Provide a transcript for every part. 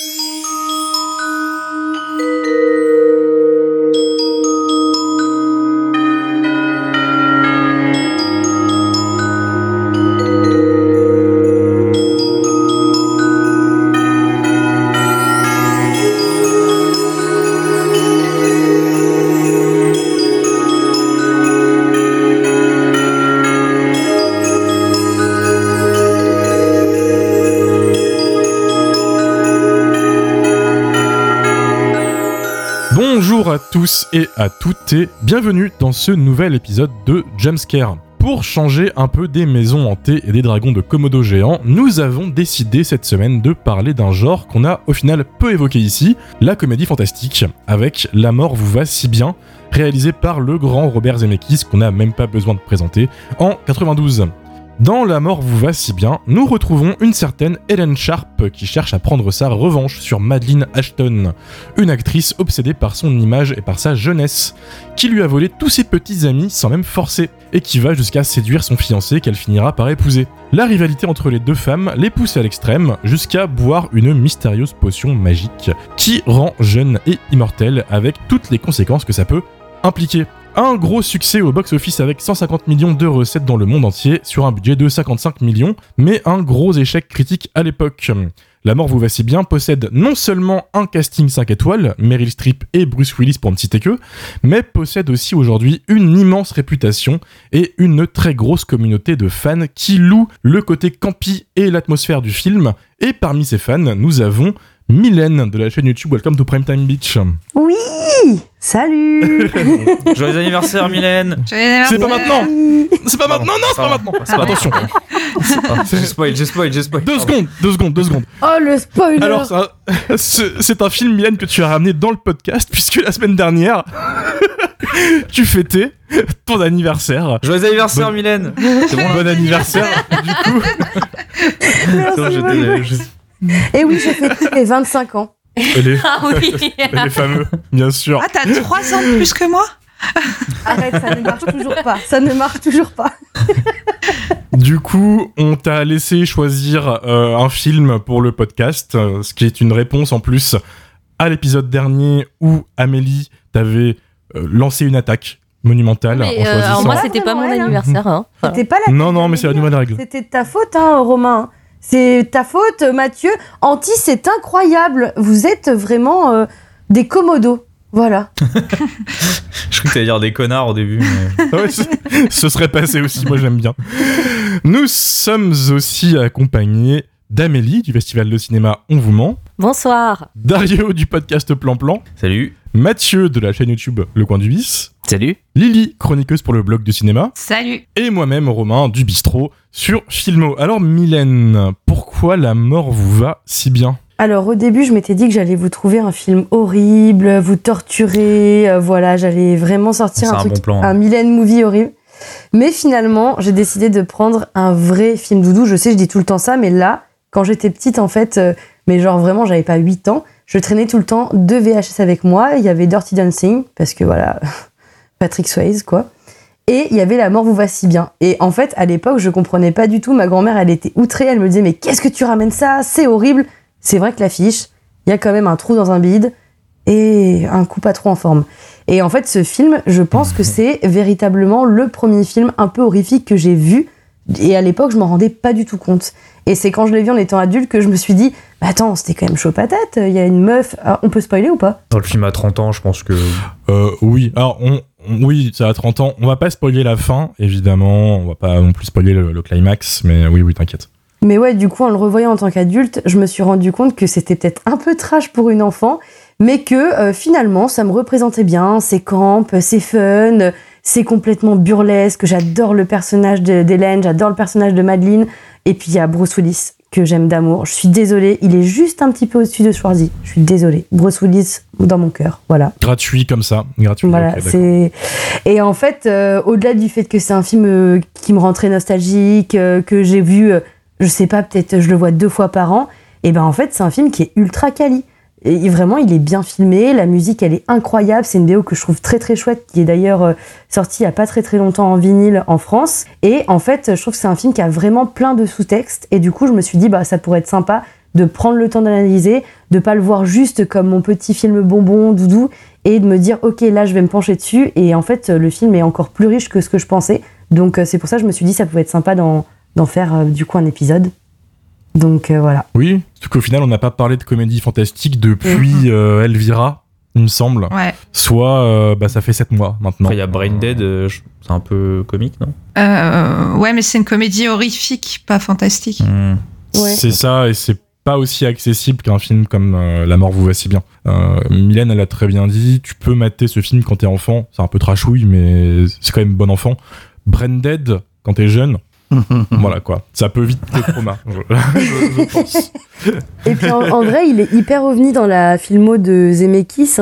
Música tous et à toutes et bienvenue dans ce nouvel épisode de Jumpscare. Pour changer un peu des maisons hantées et des dragons de Komodo géants, nous avons décidé cette semaine de parler d'un genre qu'on a au final peu évoqué ici, la comédie fantastique, avec La mort vous va si bien, réalisé par le grand Robert Zemeckis qu'on n'a même pas besoin de présenter, en 92. Dans La mort vous va si bien, nous retrouvons une certaine Helen Sharp qui cherche à prendre sa revanche sur Madeleine Ashton, une actrice obsédée par son image et par sa jeunesse, qui lui a volé tous ses petits amis sans même forcer, et qui va jusqu'à séduire son fiancé qu'elle finira par épouser. La rivalité entre les deux femmes les pousse à l'extrême, jusqu'à boire une mystérieuse potion magique, qui rend jeune et immortelle avec toutes les conséquences que ça peut impliquer. Un gros succès au box-office avec 150 millions de recettes dans le monde entier sur un budget de 55 millions, mais un gros échec critique à l'époque. La mort vous va si bien possède non seulement un casting 5 étoiles, Meryl Streep et Bruce Willis pour ne citer que, mais possède aussi aujourd'hui une immense réputation et une très grosse communauté de fans qui louent le côté campy et l'atmosphère du film. Et parmi ces fans, nous avons Mylène de la chaîne YouTube Welcome to Primetime Beach. Oui Salut. Joyeux anniversaire, Mylène. C'est pas maintenant. C'est pas maintenant. Non, c'est pas maintenant. Attention. J'ai spoil, j'ai spoil, j'ai spoil. Deux secondes, deux secondes, deux secondes. Oh le spoiler. Alors, ça- c'est c'est un film, Mylène, que tu as ramené dans le podcast, puisque la semaine dernière, tu fêtais ton anniversaire. Joyeux anniversaire, Mylène. C'est bon, Bon anniversaire, du coup. Je- Et oui, j'ai fêté mes 25 ans. Les, Ah oui les fameux, bien sûr. Ah, t'as 3 ans de plus que moi? Arrête, ça ne marche toujours pas. Ça ne marche toujours pas. Du coup, on t'a laissé choisir euh, un film pour le podcast, ce qui est une réponse en plus à l'épisode dernier où Amélie t'avait euh, lancé une attaque monumentale Mais, en euh, alors moi c'était pas mon hein. anniversaire. Hein. Voilà. C'était pas la Non, non, mais c'est la nouvelle règle. C'était de ta faute, hein, Romain. C'est ta faute, Mathieu. Anti, c'est incroyable. Vous êtes vraiment euh, des commodos. Voilà. Je crois que t'allais dire des connards au début. mais- Ouais, ce, ce serait passé aussi, moi j'aime bien. Nous sommes aussi accompagnés d'Amélie du Festival de cinéma On vous ment, Bonsoir. Dario du podcast Plan Plan, Salut Mathieu de la chaîne YouTube Le Coin du Bis, Salut Lily, chroniqueuse pour le blog du cinéma, Salut et moi-même Romain du bistrot sur Filmo. Alors Mylène, pourquoi la mort vous va si bien Alors, au début, je m'étais dit que j'allais vous trouver un film horrible, vous torturer. euh, voilà, j'allais vraiment sortir un un truc, bon plan, hein. un Mylène movie horrible. Mais finalement, j'ai décidé de prendre un vrai film doudou. Je sais, je dis tout le temps ça, mais là, quand j'étais petite, en fait, euh, mais genre vraiment, j'avais pas 8 ans, je traînais tout le temps deux VHS avec moi. Il y avait Dirty Dancing, parce que voilà, Patrick Swayze, quoi. Et il y avait La mort vous va si bien. Et en fait, à l'époque, je comprenais pas du tout. Ma grand-mère, elle était outrée. Elle me disait, mais qu'est-ce que tu ramènes ça? C'est horrible. C'est vrai que l'affiche, il y a quand même un trou dans un bide et un coup pas trop en forme. Et en fait, ce film, je pense que c'est véritablement le premier film un peu horrifique que j'ai vu. Et à l'époque, je m'en rendais pas du tout compte. Et c'est quand je l'ai vu en étant adulte que je me suis dit, bah attends, c'était quand même chaud patate. Il y a une meuf. Ah, on peut spoiler ou pas? Dans le film à 30 ans, je pense que. Euh, oui, alors on, oui, ça a 30 ans. On va pas spoiler la fin, évidemment. On va pas non plus spoiler le, le climax, mais oui, oui, t'inquiète. Mais ouais, du coup, en le revoyant en tant qu'adulte, je me suis rendu compte que c'était peut-être un peu trash pour une enfant, mais que euh, finalement, ça me représentait bien. C'est camp, c'est fun, c'est complètement burlesque. J'adore le personnage de- d'Hélène, j'adore le personnage de Madeleine. Et puis il y a Bruce Willis que j'aime d'amour. Je suis désolée, il est juste un petit peu au-dessus de Schwarzy. Je suis désolée. Bruce Willis dans mon cœur, voilà. Gratuit comme ça, gratuit. Voilà, c'est et en fait, euh, au-delà du fait que c'est un film euh, qui me rend très nostalgique, euh, que j'ai vu, je sais pas, peut-être je le vois deux fois par an, et ben en fait c'est un film qui est ultra quali. Et vraiment, il est bien filmé, la musique elle est incroyable, c'est une BO que je trouve très très chouette, qui est d'ailleurs euh, sortie il y a pas très très longtemps en vinyle en France. Et en fait, je trouve que c'est un film qui a vraiment plein de sous-textes, et du coup je me suis dit bah ça pourrait être sympa de prendre le temps d'analyser, de pas le voir juste comme mon petit film bonbon, doudou, et de me dire, ok, là, je vais me pencher dessus. Et en fait, le film est encore plus riche que ce que je pensais. Donc, euh, c'est pour ça que je me suis dit, ça pouvait être sympa d'en d'en faire, euh, du coup, un épisode. Donc, euh, voilà. Oui, parce qu'au final, on n'a pas parlé de comédie fantastique depuis euh, Elvira, il me semble. Ouais. Soit, euh, bah, ça fait 7 mois maintenant. Il y a Brain Dead, euh, c'est un peu comique, non? Euh, ouais, mais c'est une comédie horrifique, pas fantastique. Hmm. Ouais. C'est ça, et c'est pas aussi accessible qu'un film comme euh, La mort vous va si bien. Euh, Mylène, elle a très bien dit, tu peux mater ce film quand t'es enfant, c'est un peu trashouille, mais c'est quand même bon enfant. Branded, quand t'es jeune, voilà quoi, ça peut vite te trauma, je, pense. Et puis en, vrai, il est hyper ovni dans la filmo de Zemeckis.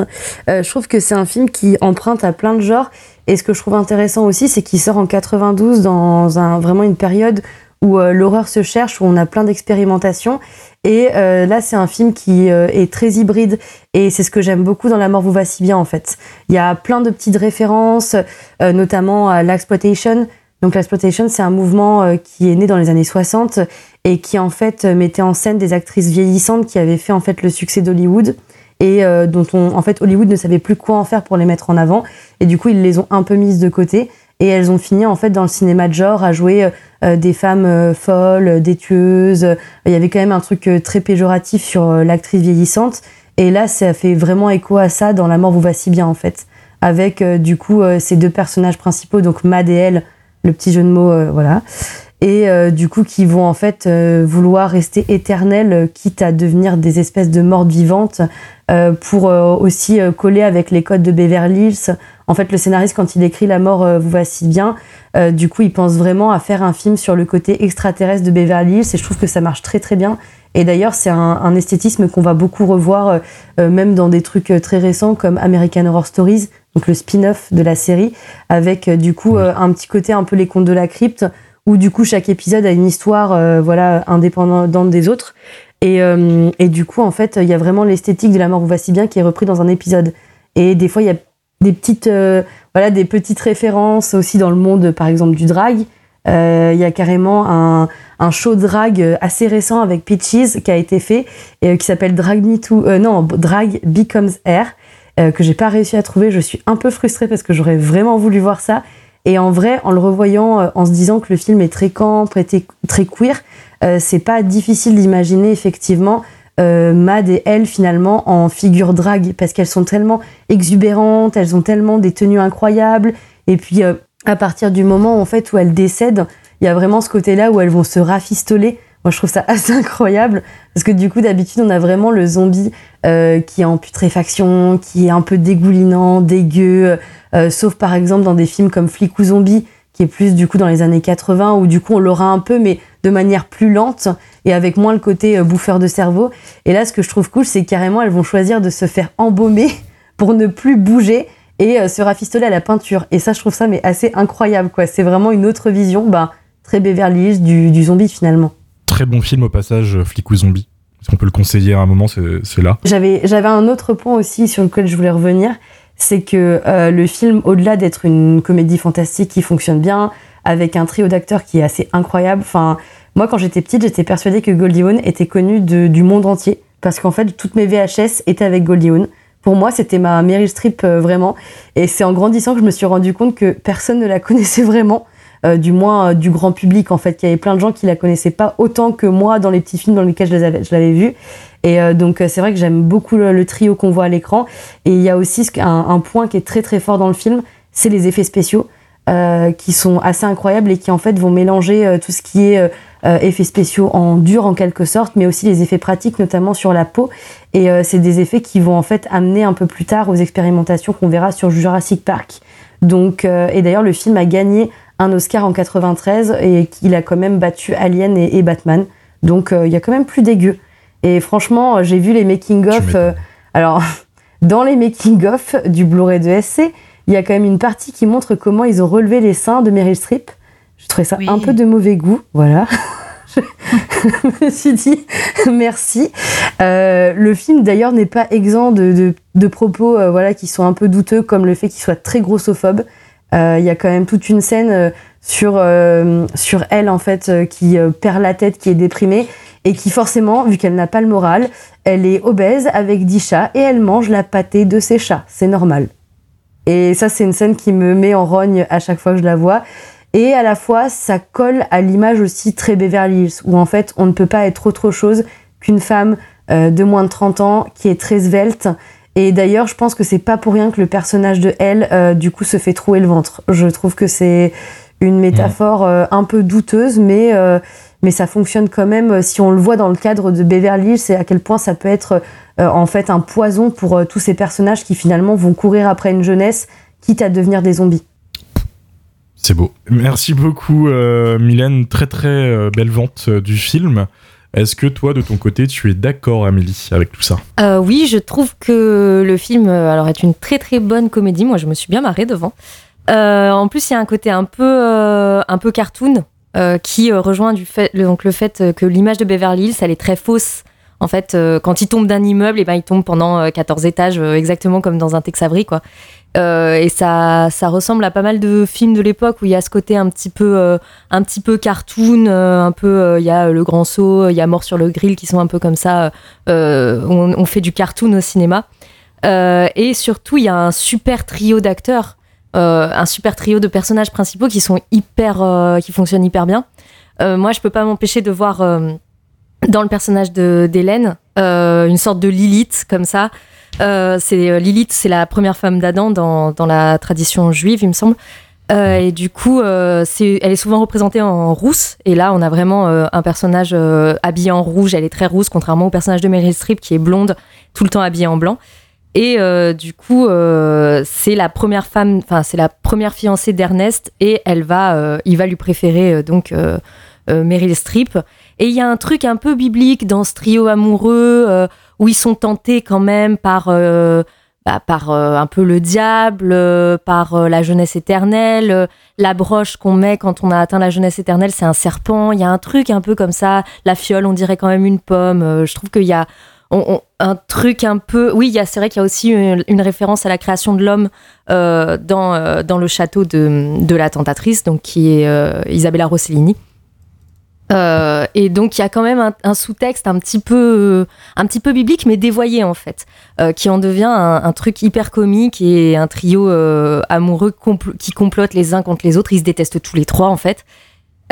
Euh, je trouve que c'est un film qui emprunte à plein de genres. Et ce que je trouve intéressant aussi, c'est qu'il sort en 92 dans un, vraiment une période où euh, l'horreur se cherche, où on a plein d'expérimentations. Et euh, là, c'est un film qui est très hybride. Et c'est ce que j'aime beaucoup dans La mort vous va si bien, en fait. Il y a plein de petites références, notamment à l'exploitation. Donc l'exploitation, c'est un mouvement euh, qui est né dans les années 60 et qui en fait euh, mettait en scène des actrices vieillissantes qui avaient fait en fait le succès d'Hollywood et euh, dont on en fait Hollywood ne savait plus quoi en faire pour les mettre en avant et du coup ils les ont un peu mises de côté et elles ont fini en fait dans le cinéma de genre à jouer des femmes folles, des tueuses. Il y avait quand même un truc très péjoratif sur l'actrice vieillissante et là ça fait vraiment écho à ça dans La mort vous va si bien en fait avec du coup ces deux personnages principaux donc Mad et elle le petit jeu de mots euh, voilà et euh, du coup qui vont en fait euh, vouloir rester éternels, euh, quitte à devenir des espèces de mortes vivantes, euh, pour aussi coller avec les codes de Beverly Hills. En fait, le scénariste, quand il écrit La mort vous va si bien, du coup, il pense vraiment à faire un film sur le côté extraterrestre de Beverly Hills, et je trouve que ça marche très très bien. Et d'ailleurs, c'est un, un esthétisme qu'on va beaucoup revoir, euh, même dans des trucs très récents comme American Horror Stories, donc le spin-off de la série, avec euh, du coup euh, un petit côté un peu les contes de la crypte, où du coup chaque épisode a une histoire euh, voilà indépendante des autres. Et, et du coup en fait il y a vraiment l'esthétique de la mort. Vous va si bien qui est repris dans un épisode. Et des fois il y a des petites voilà des petites références aussi dans le monde par exemple du drag. Euh, il y a carrément un, un show drag assez récent avec Peaches qui a été fait et qui s'appelle Drag Me To euh, non Drag Becomes Air euh, que j'ai pas réussi à trouver je suis un peu frustrée parce que j'aurais vraiment voulu voir ça et en vrai, en le revoyant, euh, en se disant que le film est très camp, très, queer, euh, c'est pas difficile d'imaginer effectivement Mad et elle finalement en figure drague parce qu'elles sont tellement exubérantes, elles ont tellement des tenues incroyables. Et puis à partir du moment en fait où elles décèdent, il y a vraiment ce côté-là où elles vont se rafistoler. Moi, je trouve ça assez incroyable parce que du coup, d'habitude, on a vraiment le zombie euh, qui est en putréfaction, qui est un peu dégoulinant, dégueu. euh, sauf par exemple dans des films comme Flic ou Zombie, qui est plus du coup dans les années 80, où du coup on l'aura un peu, mais de manière plus lente et avec moins le côté euh, bouffeur de cerveau. Et là, ce que je trouve cool, c'est carrément elles vont choisir de se faire embaumer pour ne plus bouger et euh, se rafistoler à la peinture. Et ça, je trouve ça mais assez incroyable, quoi. C'est vraiment une autre vision, bah, très Beverly du, du zombie finalement. Très bon film au passage, euh, Flic ou Zombie. Si on peut le conseiller à un moment, c'est là. J'avais un autre point aussi sur lequel je voulais revenir, c'est que euh, le film, au-delà d'être une comédie fantastique qui fonctionne bien, avec un trio d'acteurs qui est assez incroyable, enfin, moi quand j'étais petite, j'étais persuadée que Goldie Hawn était connue du monde entier, parce qu'en fait, toutes mes VHS étaient avec Goldie Hawn. Pour moi, c'était ma Meryl Streep euh, vraiment, et c'est en grandissant que je me suis rendu compte que personne ne la connaissait vraiment. Euh, du moins euh, du grand public en fait, qu'il y avait plein de gens qui la connaissaient pas autant que moi dans les petits films dans lesquels je les avais- je l'avais vue. Et euh, donc euh, c'est vrai que j'aime beaucoup le, trio qu'on voit à l'écran. Et il y a aussi un, point qui est très très fort dans le film, c'est les effets spéciaux euh, qui sont assez incroyables et qui en fait vont mélanger tout ce qui est effets spéciaux en dur en quelque sorte, mais aussi les effets pratiques notamment sur la peau. Et c'est des effets qui vont en fait amener un peu plus tard aux expérimentations qu'on verra sur Jurassic Park. Donc euh, et d'ailleurs le film a gagné un Oscar en 93 et qu'il a quand même battu Alien et, et Batman. Donc euh, il y a quand même plus dégueu. Et franchement, euh, j'ai vu les making-of. euh, alors, dans les making-of du Blu-ray de SC, il y a quand même une partie qui montre comment ils ont relevé les seins de Meryl Streep. Je trouvais ça Oui. un peu de mauvais goût, voilà. je me suis dit merci. Euh, le film d'ailleurs n'est pas exempt de, de- de propos euh, voilà, qui sont un peu douteux, comme le fait qu'il soit très grossophobe. Euh, Il y a quand même toute une scène euh, sur, euh, sur elle en fait qui perd la tête, qui est déprimée et qui forcément, vu qu'elle n'a pas le moral, elle est obèse avec 10 chats et elle mange la pâtée de ses chats. C'est normal. Et ça, c'est une scène qui me met en rogne à chaque fois que je la vois. Et à la fois, ça colle à l'image aussi très Beverly Hills, où en fait, on ne peut pas être autre chose qu'une femme de moins de 30 ans qui est très svelte. Et d'ailleurs, je pense que c'est pas pour rien que le personnage de elle, euh, du coup, se fait trouer le ventre. Je trouve que c'est une métaphore euh, un peu douteuse, mais, mais ça fonctionne quand même si on le voit dans le cadre de Beverly Hills, c'est à quel point ça peut être en fait un poison pour tous ces personnages qui finalement vont courir après une jeunesse, quitte à devenir des zombies. C'est beau. Merci beaucoup, Mylène. Très très belle vente du film. Est-ce que toi, de ton côté, tu es d'accord, Amélie, avec tout ça? Euh, Oui, je trouve que le film euh, alors, est une très très bonne comédie. Moi, je me suis bien marrée devant. Euh, en plus, il y a un côté un peu, un peu cartoon qui rejoint du fait, donc, le fait que l'image de Beverly Hills, elle est très fausse. En fait, quand il tombe d'un immeuble, et eh ben, il tombe pendant 14 étages, exactement comme dans un Tex Avery, quoi. Euh, et ça, ça ressemble à pas mal de films de l'époque où il y a ce côté un petit peu, euh, un petit peu cartoon, euh, un peu, il y a Le Grand Saut, il y a Mort sur le Grill qui sont un peu comme ça. On, on, fait du cartoon au cinéma. et surtout, il y a un super trio d'acteurs, un super trio de personnages principaux qui sont hyper, qui fonctionnent hyper bien. moi, je peux pas m'empêcher de voir dans le personnage d'Hélène une sorte de Lilith comme ça. Euh, c'est euh, Lilith, c'est la première femme d'Adam dans, dans, la tradition juive, il me semble. Euh, et du coup, c'est, elle est souvent représentée en rousse. Et là, on a vraiment un personnage habillé en rouge. Elle est très rousse, contrairement au personnage de Meryl Streep qui est blonde, tout le temps habillée en blanc. Et du coup, c'est la première femme, enfin c'est la première fiancée d'Ernest, et elle va, il va lui préférer donc Meryl Streep. Et il y a un truc un peu biblique dans ce trio amoureux où ils sont tentés quand même par, euh, bah, par euh, un peu le diable, euh, par la jeunesse éternelle. la broche qu'on met quand on a atteint la jeunesse éternelle, c'est un serpent. Il y a un truc un peu comme ça. La fiole, on dirait quand même une pomme. je trouve qu'il y a un truc un peu. Oui, c'est vrai qu'il y a aussi une, référence à la création de l'homme dans, dans le château de, de, la tentatrice, donc qui est Isabella Rossellini. Euh, et donc il y a quand même un, sous-texte un petit peu, un petit peu biblique, mais dévoyé en fait, euh, qui en devient un, truc hyper comique et un trio euh, amoureux qui complotent les uns contre les autres. Ils se détestent tous les trois en fait.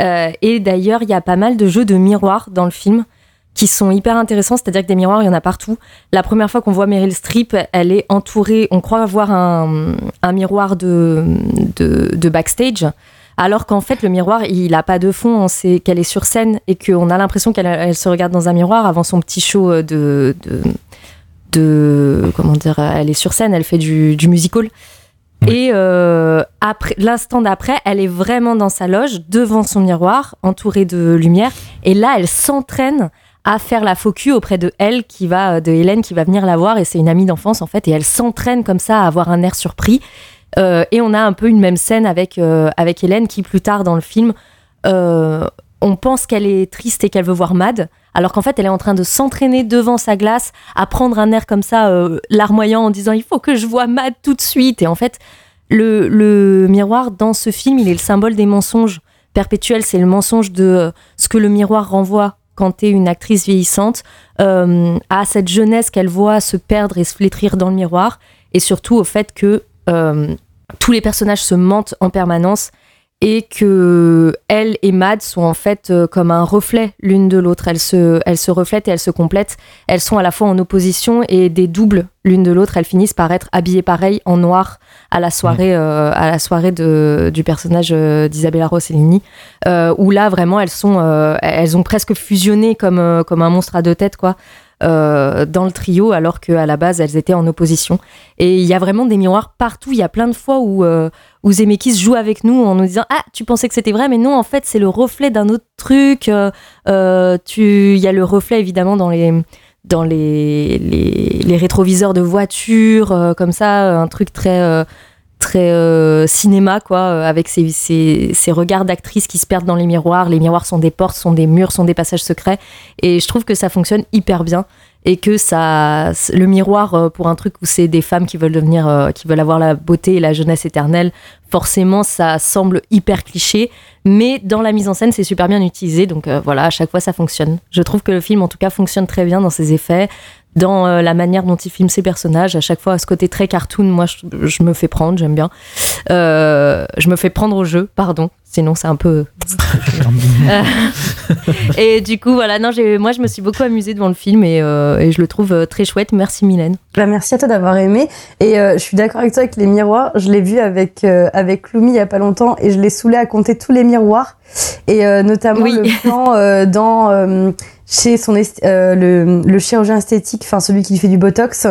et d'ailleurs, il y a pas mal de jeux de miroirs dans le film qui sont hyper intéressants, c'est-à-dire que des miroirs, il y en a partout. La première fois qu'on voit Meryl Streep, elle est entourée, on croit voir un, miroir de, de backstage alors qu'en fait le miroir il n'a pas de fond, on sait qu'elle est sur scène et qu'on a l'impression qu'elle se regarde dans un miroir avant son petit show euh, de, de, comment dire, elle est sur scène, elle fait du, du musical. Et euh, après, l'instant d'après, elle est vraiment dans sa loge, devant son miroir, entourée de lumière. Et là, elle s'entraîne à faire la focus auprès de elle, qui va, de Hélène, qui va venir la voir. Et c'est une amie d'enfance, en fait. Et elle s'entraîne comme ça à avoir un air surpris. Euh, et on a un peu une même scène avec, euh, avec Hélène qui, plus tard dans le film, euh, on pense qu'elle est triste et qu'elle veut voir Mad, alors qu'en fait, elle est en train de s'entraîner devant sa glace, à prendre un air comme ça, larmoyant, en disant Il faut que je vois Mad tout de suite. Et en fait, le, le miroir dans ce film, il est le symbole des mensonges perpétuels. C'est le mensonge de ce que le miroir renvoie quand tu es une actrice vieillissante, à cette jeunesse qu'elle voit se perdre et se flétrir dans le miroir, et surtout au fait que tous les personnages se mentent en permanence et que elle et Mad sont en fait euh, comme un reflet l'une de l'autre. Elles se, elles se reflètent et elles se complètent. Elles sont à la fois en opposition et des doubles l'une de l'autre. Elles finissent par être habillées pareil en noir à la soirée, euh, à la soirée de, du personnage d'Isabella Rossellini, où là vraiment elles sont, elles ont presque fusionné comme, comme un monstre à deux têtes quoi. Euh, dans le trio alors qu'à la base elles étaient en opposition. Et il y a vraiment des miroirs partout. Il y a plein de fois où, euh, Zemeckis joue avec nous en nous disant Ah, tu pensais que c'était vrai, mais non, en fait, c'est le reflet d'un autre truc. Euh, tu... Il y a le reflet évidemment dans les dans les, les, rétroviseurs de voitures, comme ça, un truc très très cinéma, quoi, avec ces, ces, ces regards d'actrices qui se perdent dans les miroirs. Les miroirs sont des portes, sont des murs, sont des passages secrets. Et je trouve que ça fonctionne hyper bien. et que ça, le miroir euh, pour un truc où c'est des femmes qui veulent devenir, euh, qui veulent avoir la beauté et la jeunesse éternelle, forcément ça semble hyper cliché, mais dans la mise en scène c'est super bien utilisé, donc euh, voilà, à chaque fois ça fonctionne. Je trouve que le film en tout cas fonctionne très bien dans ses effets, dans euh, la manière dont il filme ses personnages. À chaque fois, à ce côté très cartoon, moi, je, je me fais prendre, j'aime bien. Euh, je me fais prendre au jeu, pardon. Sinon, c'est un peu. Et du coup, voilà, non, j'ai- moi, je me suis beaucoup amusée devant le film et, euh, et je le trouve très chouette. Merci, Mylène. Bah, merci à toi d'avoir aimé. Et euh, je suis d'accord avec toi avec les miroirs. Je l'ai vu avec, euh, avec Lumi il y a pas longtemps et je l'ai saoulé à compter tous les miroirs. Et euh, notamment Oui. le plan euh, dans, euh, chez son euh, le, le chirurgien esthétique, enfin celui qui fait du botox,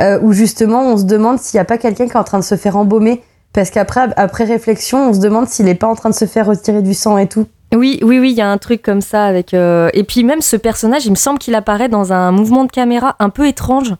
euh, où justement on se demande s'il n'y a pas quelqu'un qui est en train de se faire embaumer. Parce qu'après, après réflexion, on se demande s'il n'est pas en train de se faire retirer du sang et tout. Oui, oui, oui, il y a un truc comme ça avec. euh, Et puis même ce personnage, il me semble qu'il apparaît dans un mouvement de caméra un peu étrange,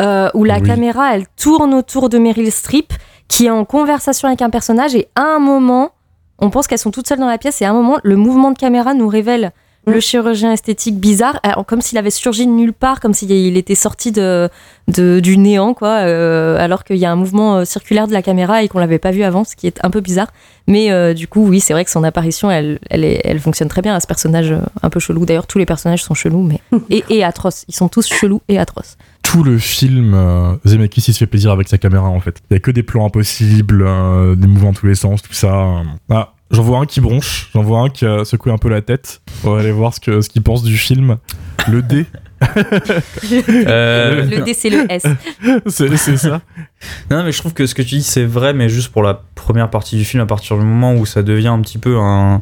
euh, où la Oui. caméra, elle tourne autour de Meryl Streep, qui est en conversation avec un personnage, et à un moment, on pense qu'elles sont toutes seules dans la pièce, et à un moment, le mouvement de caméra nous révèle. Le chirurgien esthétique bizarre, euh, comme s'il avait surgi de nulle part, comme s'il était sorti de, de- du néant, quoi, euh, alors qu'il y a un mouvement euh, circulaire de la caméra et qu'on l'avait pas vu avant, ce qui est un peu bizarre. Mais euh, du coup, oui, c'est vrai que son apparition, elle, elle, est- elle fonctionne très bien à ce personnage un peu chelou. D'ailleurs, tous les personnages sont chelous, mais et, et atroces. Ils sont tous chelous et atroces. Tout le film, euh, Zemeckis il se fait plaisir avec sa caméra en fait. Il y a que des plans impossibles, euh, des mouvements dans tous les sens, tout ça. Ah, j'en vois un qui bronche, j'en vois un qui a secoué un peu la tête. On va aller voir ce que ce qu'il pense du film. Le D, Euh, Le D, c'est le S. c'est c'est ça. Non, mais je trouve que ce que tu dis, c'est vrai, mais juste pour la première partie du film, à partir du moment où ça devient un petit peu un,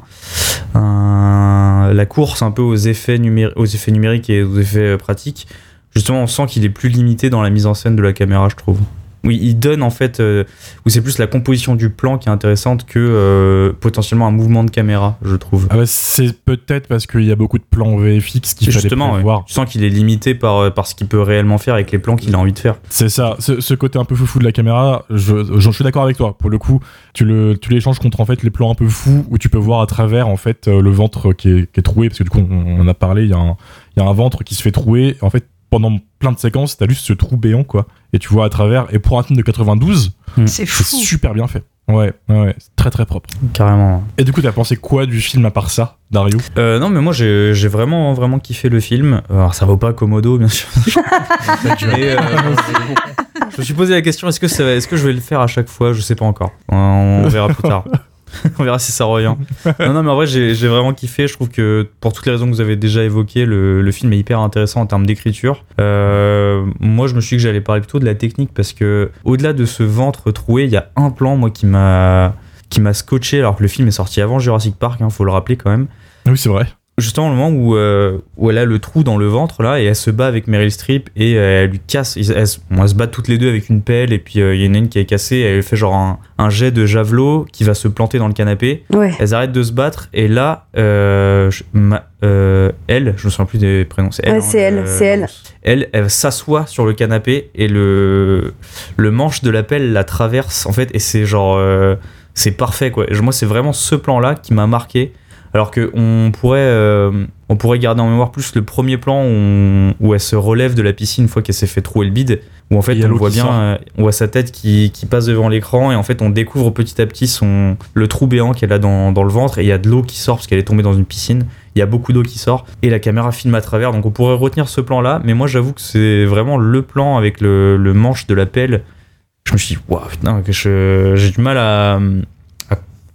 un- la course un peu aux effets, numéri- aux effets numériques et aux effets euh, pratiques, justement, on sent qu'il est plus limité dans la mise en scène de la caméra, je trouve. Oui, il donne en fait, euh, où c'est plus la composition du plan qui est intéressante que euh, potentiellement un mouvement de caméra, je trouve. Ah bah, c'est peut-être parce qu'il y a beaucoup de plans VFX fallait Justement, ouais. prévoir. tu sens qu'il est limité par, euh, par ce qu'il peut réellement faire avec les plans qu'il a envie de faire. C'est ça, ce, ce côté un peu foufou de la caméra, je, je suis d'accord avec toi. Pour le coup, tu le tu l'échanges contre en fait les plans un peu fous où tu peux voir à travers en fait euh, le ventre qui est, qui est troué parce que du coup on, on en a parlé, il y, a un- il y a un ventre qui se fait trouer. En fait, pendant plein de séquences, t'as juste ce trou béant quoi, et tu vois à travers. Et pour un film de 92, C'est c'est fou. super bien fait. Ouais, ouais, ouais, c'est très très propre. Carrément. Et du coup, t'as pensé quoi du film à part ça, Dario? Euh, non, mais moi j'ai vraiment, vraiment kiffé le film. Alors ça vaut pas Komodo, bien sûr. Mais, euh, je me suis posé la question est-ce que, ça- est-ce que je vais le faire à chaque fois? Je sais pas encore. On, on verra plus tard. on verra si ça revient. Non, non, mais en vrai, j'ai vraiment kiffé. Je trouve que pour toutes les raisons que vous avez déjà évoquées, le, film est hyper intéressant en termes d'écriture. Euh, moi, je me suis dit que j'allais parler plutôt de la technique parce que au-delà de ce ventre troué, il y a un plan, moi, qui m'a qui scotché alors que le film est sorti avant Jurassic Park, hein, faut le rappeler quand même Oui, c'est vrai. Justement le moment où, euh, où elle a le trou dans le ventre là et elle se bat avec Meryl Streep et euh, elle lui casse ils- elles, se- bon, elles se battent toutes les deux avec une pelle et puis euh, il y en a une qui est cassée elle fait genre un, un jet de javelot qui va se planter dans le canapé Ouais. elles arrêtent de se battre et là je- ma- elle je me souviens plus des prénoms c'est elle Ouais, hein, c'est elle, c'est elle. elle, elle s'assoit sur le canapé et le, le manche de la pelle la traverse en fait et c'est genre c'est parfait quoi. Moi c'est vraiment ce plan là qui m'a marqué. Alors que on pourrait euh, on pourrait garder en mémoire plus le premier plan où, on- où elle se relève de la piscine une fois qu'elle s'est fait trouer le bide où en fait on voit bien euh, on voit sa tête qui, qui passe devant l'écran et en fait on découvre petit à petit son le trou béant qu'elle a dans, dans le ventre et il y a de l'eau qui sort parce qu'elle est tombée dans une piscine. Il y a beaucoup d'eau qui sort et la caméra filme à travers. Donc on pourrait retenir ce plan là mais moi j'avoue que c'est vraiment le plan avec le, le manche de la pelle. Je me suis dit waouh putain que j'ai du mal à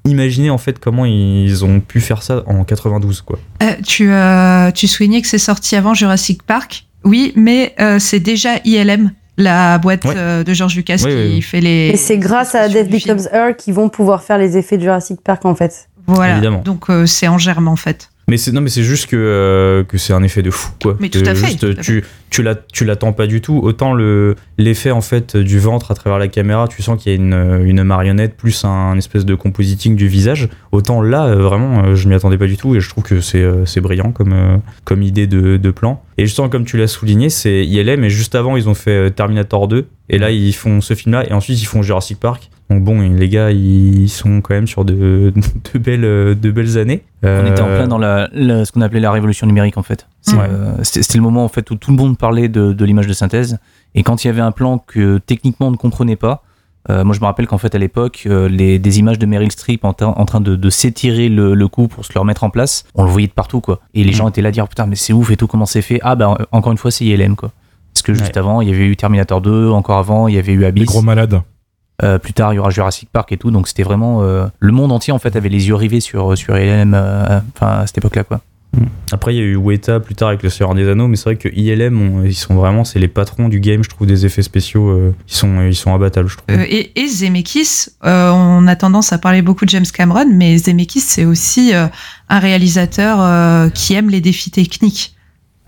imaginer en fait comment ils ont pu faire ça en 92 quoi Euh, tu, euh, tu soulignais que c'est sorti avant Jurassic Park. Oui, mais euh, c'est déjà ILM, la boîte Ouais. euh, de George Lucas qui fait les. Et c'est grâce à Death. Becomes Her qu'ils vont pouvoir faire les effets de Jurassic Park en fait. Voilà. Évidemment. Donc euh, c'est en germe en fait. Mais c'est non mais c'est juste que euh, que c'est un effet de fou quoi. Mais tout à fait, juste, tout à tu tu la- tu l'attends pas du tout. Autant le l'effet en fait du ventre à travers la caméra tu sens qu'il y a une, une marionnette plus un, espèce de compositing du visage. Autant là euh, vraiment euh, je m'y attendais pas du tout et je trouve que c'est c'est brillant comme comme idée de, de plan. Et justement comme tu l'as souligné c'est ILM et juste avant ils ont fait Terminator 2 et là ils font ce film là et ensuite ils font Jurassic Park Donc bon, les gars, ils sont quand même sur de, de belles, de belles années. On était en Euh, plein dans la, la- ce qu'on appelait la révolution numérique en fait. Ouais. euh, C'était le moment en fait où tout le monde parlait de, de l'image de synthèse et quand il y avait un plan que techniquement on ne comprenait pas, euh, moi je me rappelle qu'en fait à l'époque euh, les, des images de Meryl Streep en, tra- en train de, de s'étirer le, le coup pour se le remettre en place, on le voyait de partout quoi. Et les gens étaient là à dire putain mais c'est ouf et tout comment c'est fait? Ah bah encore une fois c'est ILM quoi. Parce que juste Ouais. avant il y avait eu Terminator 2, encore avant il y avait eu Abyss. gros malades. Euh, plus tard, il y aura Jurassic Park et tout. Donc c'était vraiment euh, le monde entier en fait avait les yeux rivés sur sur ILM. euh, Enfin à cette époque-là quoi. Après, il y a eu Weta plus tard avec le Seigneur des Anneaux, mais c'est vrai que ILM, on- ils sont vraiment, c'est les patrons du game, je trouve, des effets spéciaux. euh, ils, sont, ils sont abattables, je trouve. Euh, et, et Zemeckis, euh, on a tendance à parler beaucoup de James Cameron, mais Zemeckis, c'est aussi euh, un réalisateur euh, qui aime les défis techniques.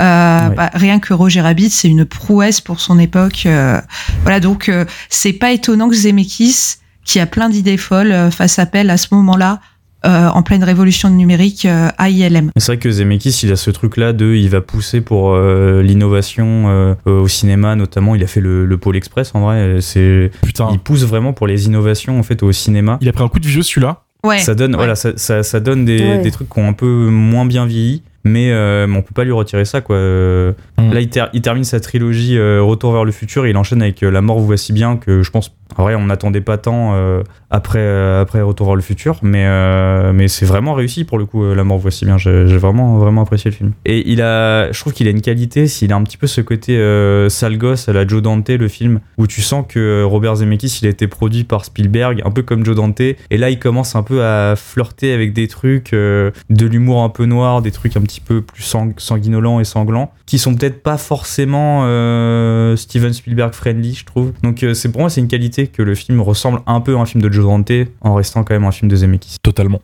Euh, Ouais. bah, rien que Roger Rabbit, c'est une prouesse pour son époque. euh, voilà, donc euh, c'est pas étonnant que Zemeckis, qui a plein d'idées folles, euh, fasse appel à ce moment-là, euh, en pleine révolution numérique, euh, à ILM. C'est vrai que Zemeckis, il a ce truc-là de, il va pousser pour euh, l'innovation euh, euh, au cinéma, notamment. Il a fait le, le Pôle Express, en vrai. C'est, Putain. il pousse vraiment pour les innovations en fait au cinéma. Il a pris un coup de vieux celui-là. Ouais. Ça donne, Ouais. voilà, ça, ça, ça donne des, Ouais. des trucs qui ont un peu moins bien vieilli, mais, euh, mais on peut pas lui retirer ça, quoi. Mm. Là, il, ter- il termine sa trilogie euh, Retour vers le futur et il enchaîne avec euh, La mort vous voici bien, que je pense, en vrai, on n'attendait pas tant euh, après, euh, après Retour vers le futur, mais, euh, mais c'est vraiment réussi pour le coup, La mort voici bien. J'ai vraiment, vraiment apprécié le film. Et il a, je trouve qu'il a une qualité, s'il a un petit peu ce côté sale gosse à la Joe Dante, le film, où tu sens que Robert Zemeckis, il a été produit par Spielberg, un peu comme Joe Dante, et là, il commence un peu à flirter avec des trucs, de l'humour un peu noir, des trucs un petit peu plus sang- sanguinolents et sanglants, qui sont peut-être pas forcément Steven Spielberg friendly, je trouve. Donc c'est pour moi, c'est une qualité que le film ressemble un peu à un film de Joe Dante, en restant quand même un film de Zemeckis. Totalement.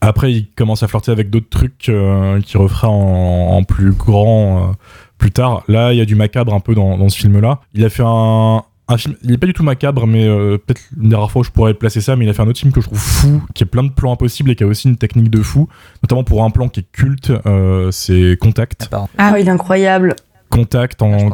Après, il commence à flirter avec d'autres trucs euh, qu'il refera en, en plus grand euh, plus tard. Là, il y a du macabre un peu dans, dans ce film-là. Il a fait un, un film, il est pas du tout macabre, mais euh, peut-être une des rares fois où je pourrais placer ça, mais il a fait un autre film que je trouve fou, qui a plein de plans impossibles et qui a aussi une technique de fou, notamment pour un plan qui est culte, euh, c'est Contact. Ah Ah, il est incroyable. Contact Je en moment.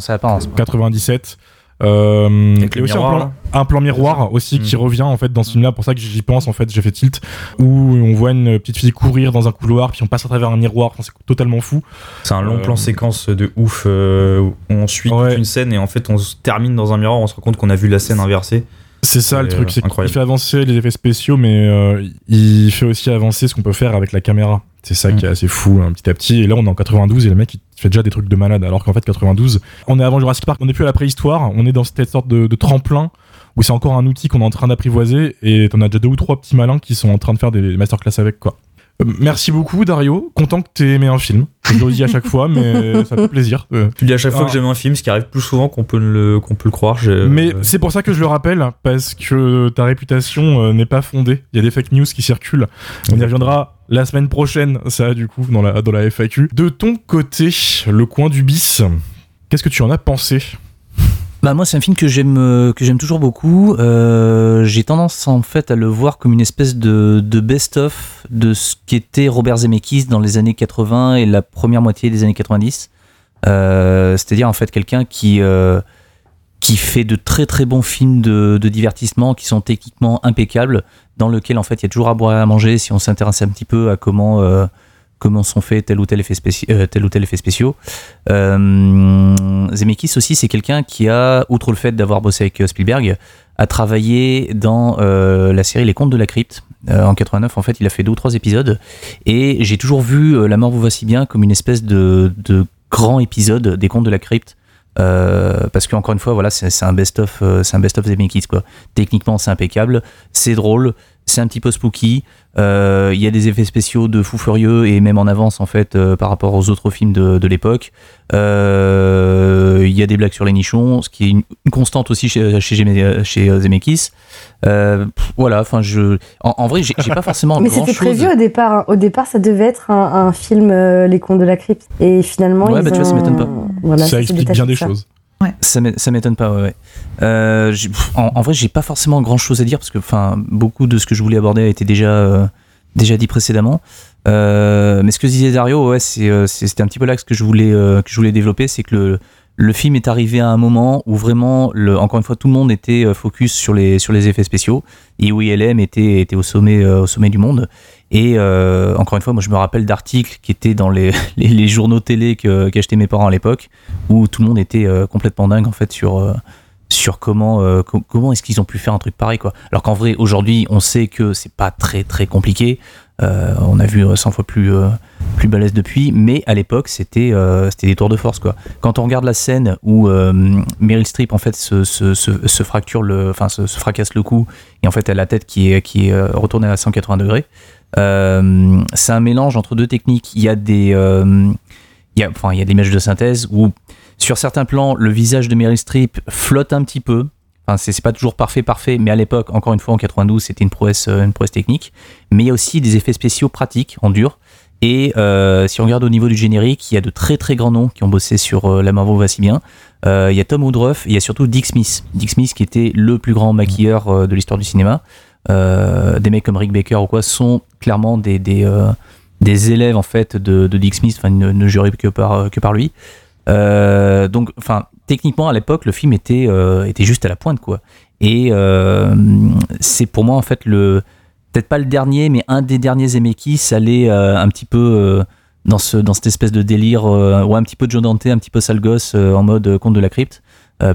97. Euh, Avec et aussi miroir, un plan, un plan miroir aussi qui Mm. revient en fait dans ce film-là. Pour ça que j'y pense en fait, j'ai fait tilt où on voit une petite fille courir dans un couloir puis on passe à travers un miroir. Enfin, c'est totalement fou. C'est un long Euh, plan séquence de ouf euh, où on suit Ouais. toute une scène et en fait on se termine dans un miroir, on se rend compte qu'on a vu la scène inversée. C'est ça le truc, euh, c'est qu'il incroyable. fait avancer les effets spéciaux, mais euh, il fait aussi avancer ce qu'on peut faire avec la caméra. C'est ça Mm. qui est assez fou, hein, petit à petit. Et là, on est en 92 et le mec, il fait déjà des trucs de malade. Alors qu'en fait, 92, on est avant Jurassic Park, on n'est plus à la préhistoire, on est dans cette sorte de, de tremplin où c'est encore un outil qu'on est en train d'apprivoiser et t'en as déjà deux ou trois petits malins qui sont en train de faire des masterclass avec, quoi. Euh, Merci beaucoup, Dario. Content que t'aies aimé un film. Je le dis à chaque fois, mais ça fait plaisir. Euh, Tu dis à chaque fois que j'aime un film, ce qui arrive plus souvent qu'on peut le, qu'on peut le croire. Mais euh, c'est pour ça que je le rappelle, parce que ta réputation euh, n'est pas fondée. Il y a des fake news qui circulent. On y reviendra la semaine prochaine, ça, du coup, dans la, dans la FAQ. De ton côté, le coin du bis, qu'est-ce que tu en as pensé? Bah moi c'est un film que j'aime euh, que j'aime toujours beaucoup. Euh, j'ai tendance en fait à le voir comme une espèce de, de best-of de ce qu'était Robert Zemeckis dans les années 80 et la première moitié des années 90. Euh, C'est-à-dire en fait quelqu'un qui qui fait de très très bons films de, divertissement qui sont techniquement impeccables, dans lequel en fait il y a toujours à boire et à manger si on s'intéresse un petit peu à comment comment sont faits tel ou tel effet spéciaux, tel ou tel effet spéciaux. Euh, Zemeckis aussi, c'est quelqu'un qui a, outre le fait d'avoir bossé avec euh, Spielberg, a travaillé dans euh, la série Les Contes de la Crypte. Euh, en 89, en fait, il a fait deux ou trois épisodes. Et j'ai toujours vu euh, La mort vous va si bien comme une espèce de, grand épisode des Contes de la Crypte. Euh, parce que encore une fois, voilà, c'est un best-of, euh, c'est un best-of Zemeckis quoi. Techniquement, c'est impeccable, c'est drôle, c'est un petit peu spooky. Euh, Il y a des effets spéciaux de fou furieux et même en avance en fait euh, par rapport aux autres films de, de l'époque. Euh, Il y a des blagues sur les nichons, ce qui est une, une constante aussi chez chez, chez Zemeckis. Euh, pff, voilà, enfin je, en, en vrai, j'ai pas forcément Mais c'était prévu au départ. hein. Au départ, ça devait être un, un film euh, Les Contes de la Crypte. Et finalement, Ouais, ils bah, tu vois, ça m'étonne pas. Voilà, Ça s'est explique bien de des ça. choses. M'é- ça m'étonne pas, ouais. ouais. Euh, en, en vrai, j'ai pas forcément grand chose à dire parce que, beaucoup de ce que je voulais aborder a été déjà, euh, déjà dit précédemment. Euh, mais ce que disait Dario, ouais, c'était un petit peu là que ce que je voulais, développer, c'est que le, le film est arrivé à un moment où vraiment, encore une fois, tout le monde était focus sur les, sur les effets spéciaux et où ILM était, était au, sommet, au sommet du monde. Et euh, encore une fois, moi je me rappelle d'articles qui étaient dans les, les, journaux télé qu'achetaient mes parents à l'époque, où tout le monde était euh, complètement dingue en fait sur, euh, sur comment, euh, co- comment est-ce qu'ils ont pu faire un truc pareil quoi. Alors qu'en vrai, aujourd'hui, on sait que c'est pas très très compliqué. On a vu euh, 100 fois plus, plus balèze depuis, mais à l'époque, c'était c'était des tours de force quoi. Quand on regarde la scène où Meryl Streep en fait se, se, se, se fracture le, se, se fracasse le cou et en fait elle a la tête qui est, qui est retournée à 180 degrés. Euh, c'est un mélange entre deux techniques. Il y a des, euh, il y a, enfin il y a images de synthèse où sur certains plans le visage de Meryl Streep flotte un petit peu. Enfin, c'est pas toujours parfait, parfait, mais à l'époque, encore une fois, en 92, c'était une prouesse, euh, une prouesse technique. Mais il y a aussi des effets spéciaux pratiques en dur. Et si on regarde au niveau du générique, il y a de très très grands noms qui ont bossé sur La Marvel va si bien. Il y a Tom Woodruff et il y a surtout Dick Smith. Dick Smith qui était le plus grand maquilleur de l'histoire du cinéma. Euh, des mecs comme Rick Baker ou quoi sont clairement des, des, euh, élèves en fait de, Dick Smith, enfin ne, ne que par, euh, que par lui. Donc, enfin, techniquement à l'époque, le film était, était juste à la pointe quoi. Et c'est pour moi en fait le peut-être pas le dernier, mais un des derniers Zemeckis allait euh, un petit peu dans, ce, dans cette espèce de délire, euh, ouais, un petit peu Joe Dante, un petit peu sale gosse en mode conte de la crypte,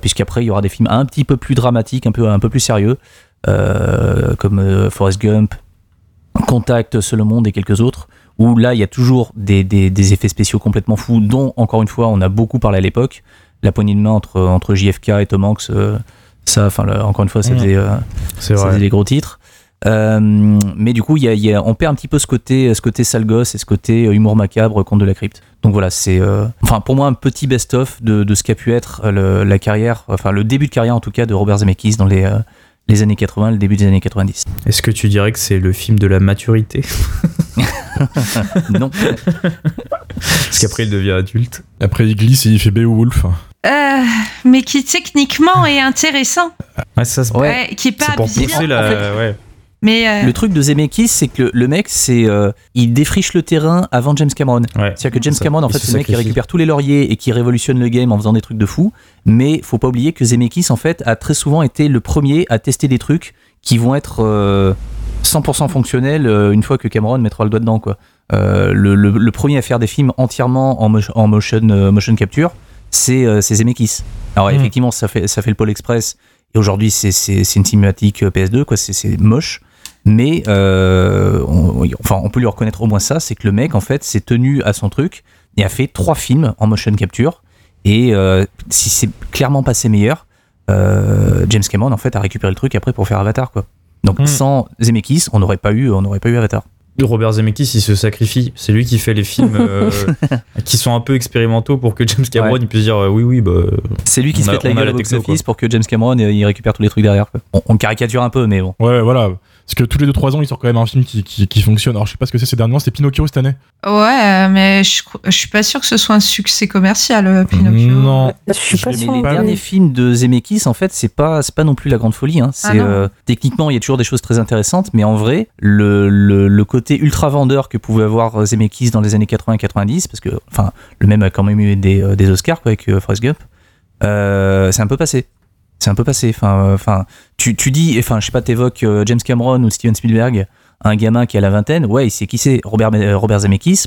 puisqu'après il y aura des films un petit peu plus dramatiques, un peu, un peu plus sérieux, comme euh, Forrest Gump, Contact, Seul Monde et quelques autres, où là il y a toujours des, des, des effets spéciaux complètement fous, dont encore une fois on a beaucoup parlé à l'époque, la poignée de main entre, entre JFK et Tom Hanks, euh, ça, enfin encore une fois, ça Mmh. faisait, euh, ça faisait des gros titres. Euh, mais du coup, y a- y a- on perd un petit peu ce côté, ce côté sale gosse et ce côté euh, humour macabre, conte de la crypte. Donc voilà, c'est, euh, enfin pour moi un petit best-of de, de ce qu'a pu être euh, le- la carrière, enfin le début de carrière en tout cas de Robert Zemeckis dans les, euh, les années 80, le début des années 90. Est-ce que tu dirais que c'est le film de la maturité? Non, Parce qu'après il devient adulte. Après, il glisse et il fait Beowulf. Euh, mais qui techniquement est intéressant, Ouais, ça se Ouais. Ouais, qui est pas C'est pour bien, pousser la. ouais. Mais euh, le truc de Zemeckis, c'est que le, le mec, c'est, euh, il défriche le terrain avant James Cameron. Ouais. C'est-à-dire que James Ça, Cameron, en fait, c'est le mec qui récupère tous les lauriers et qui révolutionne le game en faisant des trucs de fou. Mais faut pas oublier que Zemeckis, en fait, a très souvent été le premier à tester des trucs qui vont être euh, 100% fonctionnels euh, une fois que Cameron mettra le doigt dedans, quoi. Euh, le, le- le premier à faire des films entièrement en, mo- en motion, euh, motion capture, c'est euh, c'est Zemeckis. Alors Mm. effectivement, ça fait, ça fait le Pôle Express. Et aujourd'hui, c'est une cinématique euh, PS2, quoi. C'est moche. Mais euh, on, enfin, on peut lui reconnaître au moins ça, c'est que le mec, en fait, s'est tenu à son truc et a fait trois films en motion capture. Et euh, si c'est clairement pas ses meilleurs, euh, James Cameron, en fait, a récupéré le truc après pour faire Avatar, quoi. Donc Hmm. sans Zemeckis, on n'aurait pas eu, on n'aurait pas eu Avatar. Robert Zemeckis, il se sacrifie. C'est lui qui fait les films euh, qui sont un peu expérimentaux pour que James Cameron Ouais. il puisse dire euh, oui, oui, bah. C'est lui qui se pète la gueule au box-office pour que James Cameron il récupère tous les trucs derrière. quoi. On, caricature un peu, mais bon. Ouais, voilà. Parce que tous les 2-3 ans, il sort quand même un film qui, qui, qui fonctionne. Alors, je sais pas ce que c'est ces derniers c'est Pinocchio cette année ouais, euh, mais je, je suis pas sûr que ce soit un succès commercial, euh, Pinocchio. Non. Je suis pas sûre. les derniers films de Zemeckis, en fait, c'est pas, c'est pas non plus la grande folie. Hein. Ah non. euh, techniquement, il y a toujours des choses très intéressantes, mais en vrai, le, le, le côté ultra vendeur que pouvait avoir Zemeckis dans les années 80-90, parce que, enfin, le même a quand même eu des, euh, des Oscars quoi, avec euh, Forrest Gump, euh, c'est un peu passé. C'est un peu passé. Enfin, euh, enfin, tu, tu dis, enfin, je sais pas, t'évoques euh, James Cameron ou Steven Spielberg, un gamin qui a la vingtaine, ouais, il sait qui c'est, Robert, euh, Robert Zemeckis.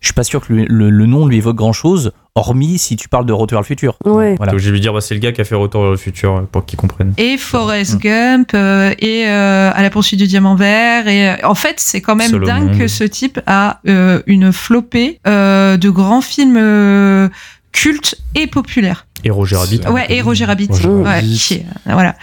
Je suis pas sûr que le, le nom lui évoque grand chose, hormis si tu parles de Retour vers le futur. Ouais. Voilà. Donc je vais lui dire, bah, c'est le gars qui a fait Retour vers le futur euh, pour qu'il comprenne. Et Forrest Gump euh, et euh, à la poursuite du diamant vert et euh, en fait c'est quand même dingue que ce type a euh, une flopée euh, de grands films euh, cultes et populaires. Et Roger Rabbit. Ouais, et Roger Rabbit. Roger ouais, Rabbit. qui euh, voilà.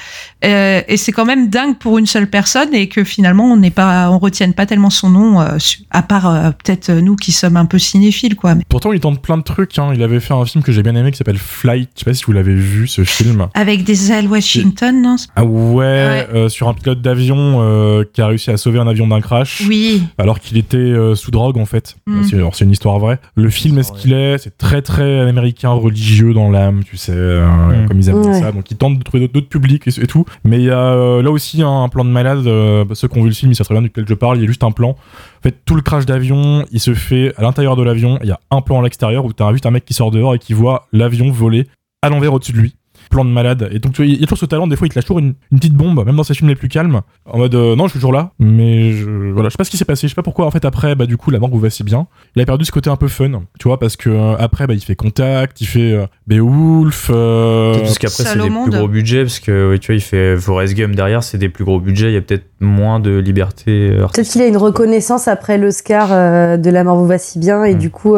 Euh, et c'est quand même dingue pour une seule personne et que finalement on n'est pas, on retienne pas tellement son nom, euh, à part euh, peut-être nous qui sommes un peu cinéphiles, quoi. Mais Pourtant, il tente plein de trucs. Hein. Il avait fait un film que j'ai bien aimé qui s'appelle Flight. Je sais pas si vous l'avez vu, ce film. avec des ailes Washington, non? Ah ouais, euh, sur un pilote d'avion euh, qui a réussi à sauver un avion d'un crash. Oui. alors qu'il était euh, sous drogue en fait. Mm. C'est, alors, c'est une histoire vraie. Le film est ce qu'il est, c'est très très américain religieux dans l'âme, tu sais, euh, Mm. comme ils aiment Ouais. ça. Donc ils tentent de trouver d'autres, d'autres publics et, et tout. Mais il y a euh, là aussi un, un plan de malade. euh, ceux qui ont vu le film, très bien duquel je parle. Il y a juste un plan. En fait, tout le crash d'avion, il se fait à l'intérieur de l'avion. Il y a un plan à l'extérieur où t'as juste un mec qui sort dehors et qui voit l'avion voler à l'envers au-dessus de lui plan de malade. Et donc, tu vois, il y a toujours ce talent, des fois, il te lâche toujours une, une petite bombe, même dans ses films les plus calmes, en mode euh, non, je suis toujours là, mais je, voilà, je sais pas ce qui s'est passé, je sais pas pourquoi, en fait, après, bah, du coup, la mort vous va si bien. Il a perdu ce côté un peu fun, tu vois, parce que euh, après, bah, il fait Contact, il fait euh, Beowulf. euh, Parce qu'après, c'est des plus gros budgets, parce que oui, tu vois, il fait Forrest Gump derrière, c'est des plus gros budgets, il y a peut-être moins de liberté. Peut-être qu'il a une reconnaissance après l'Oscar euh, de La mort vous va si bien et Mm. du coup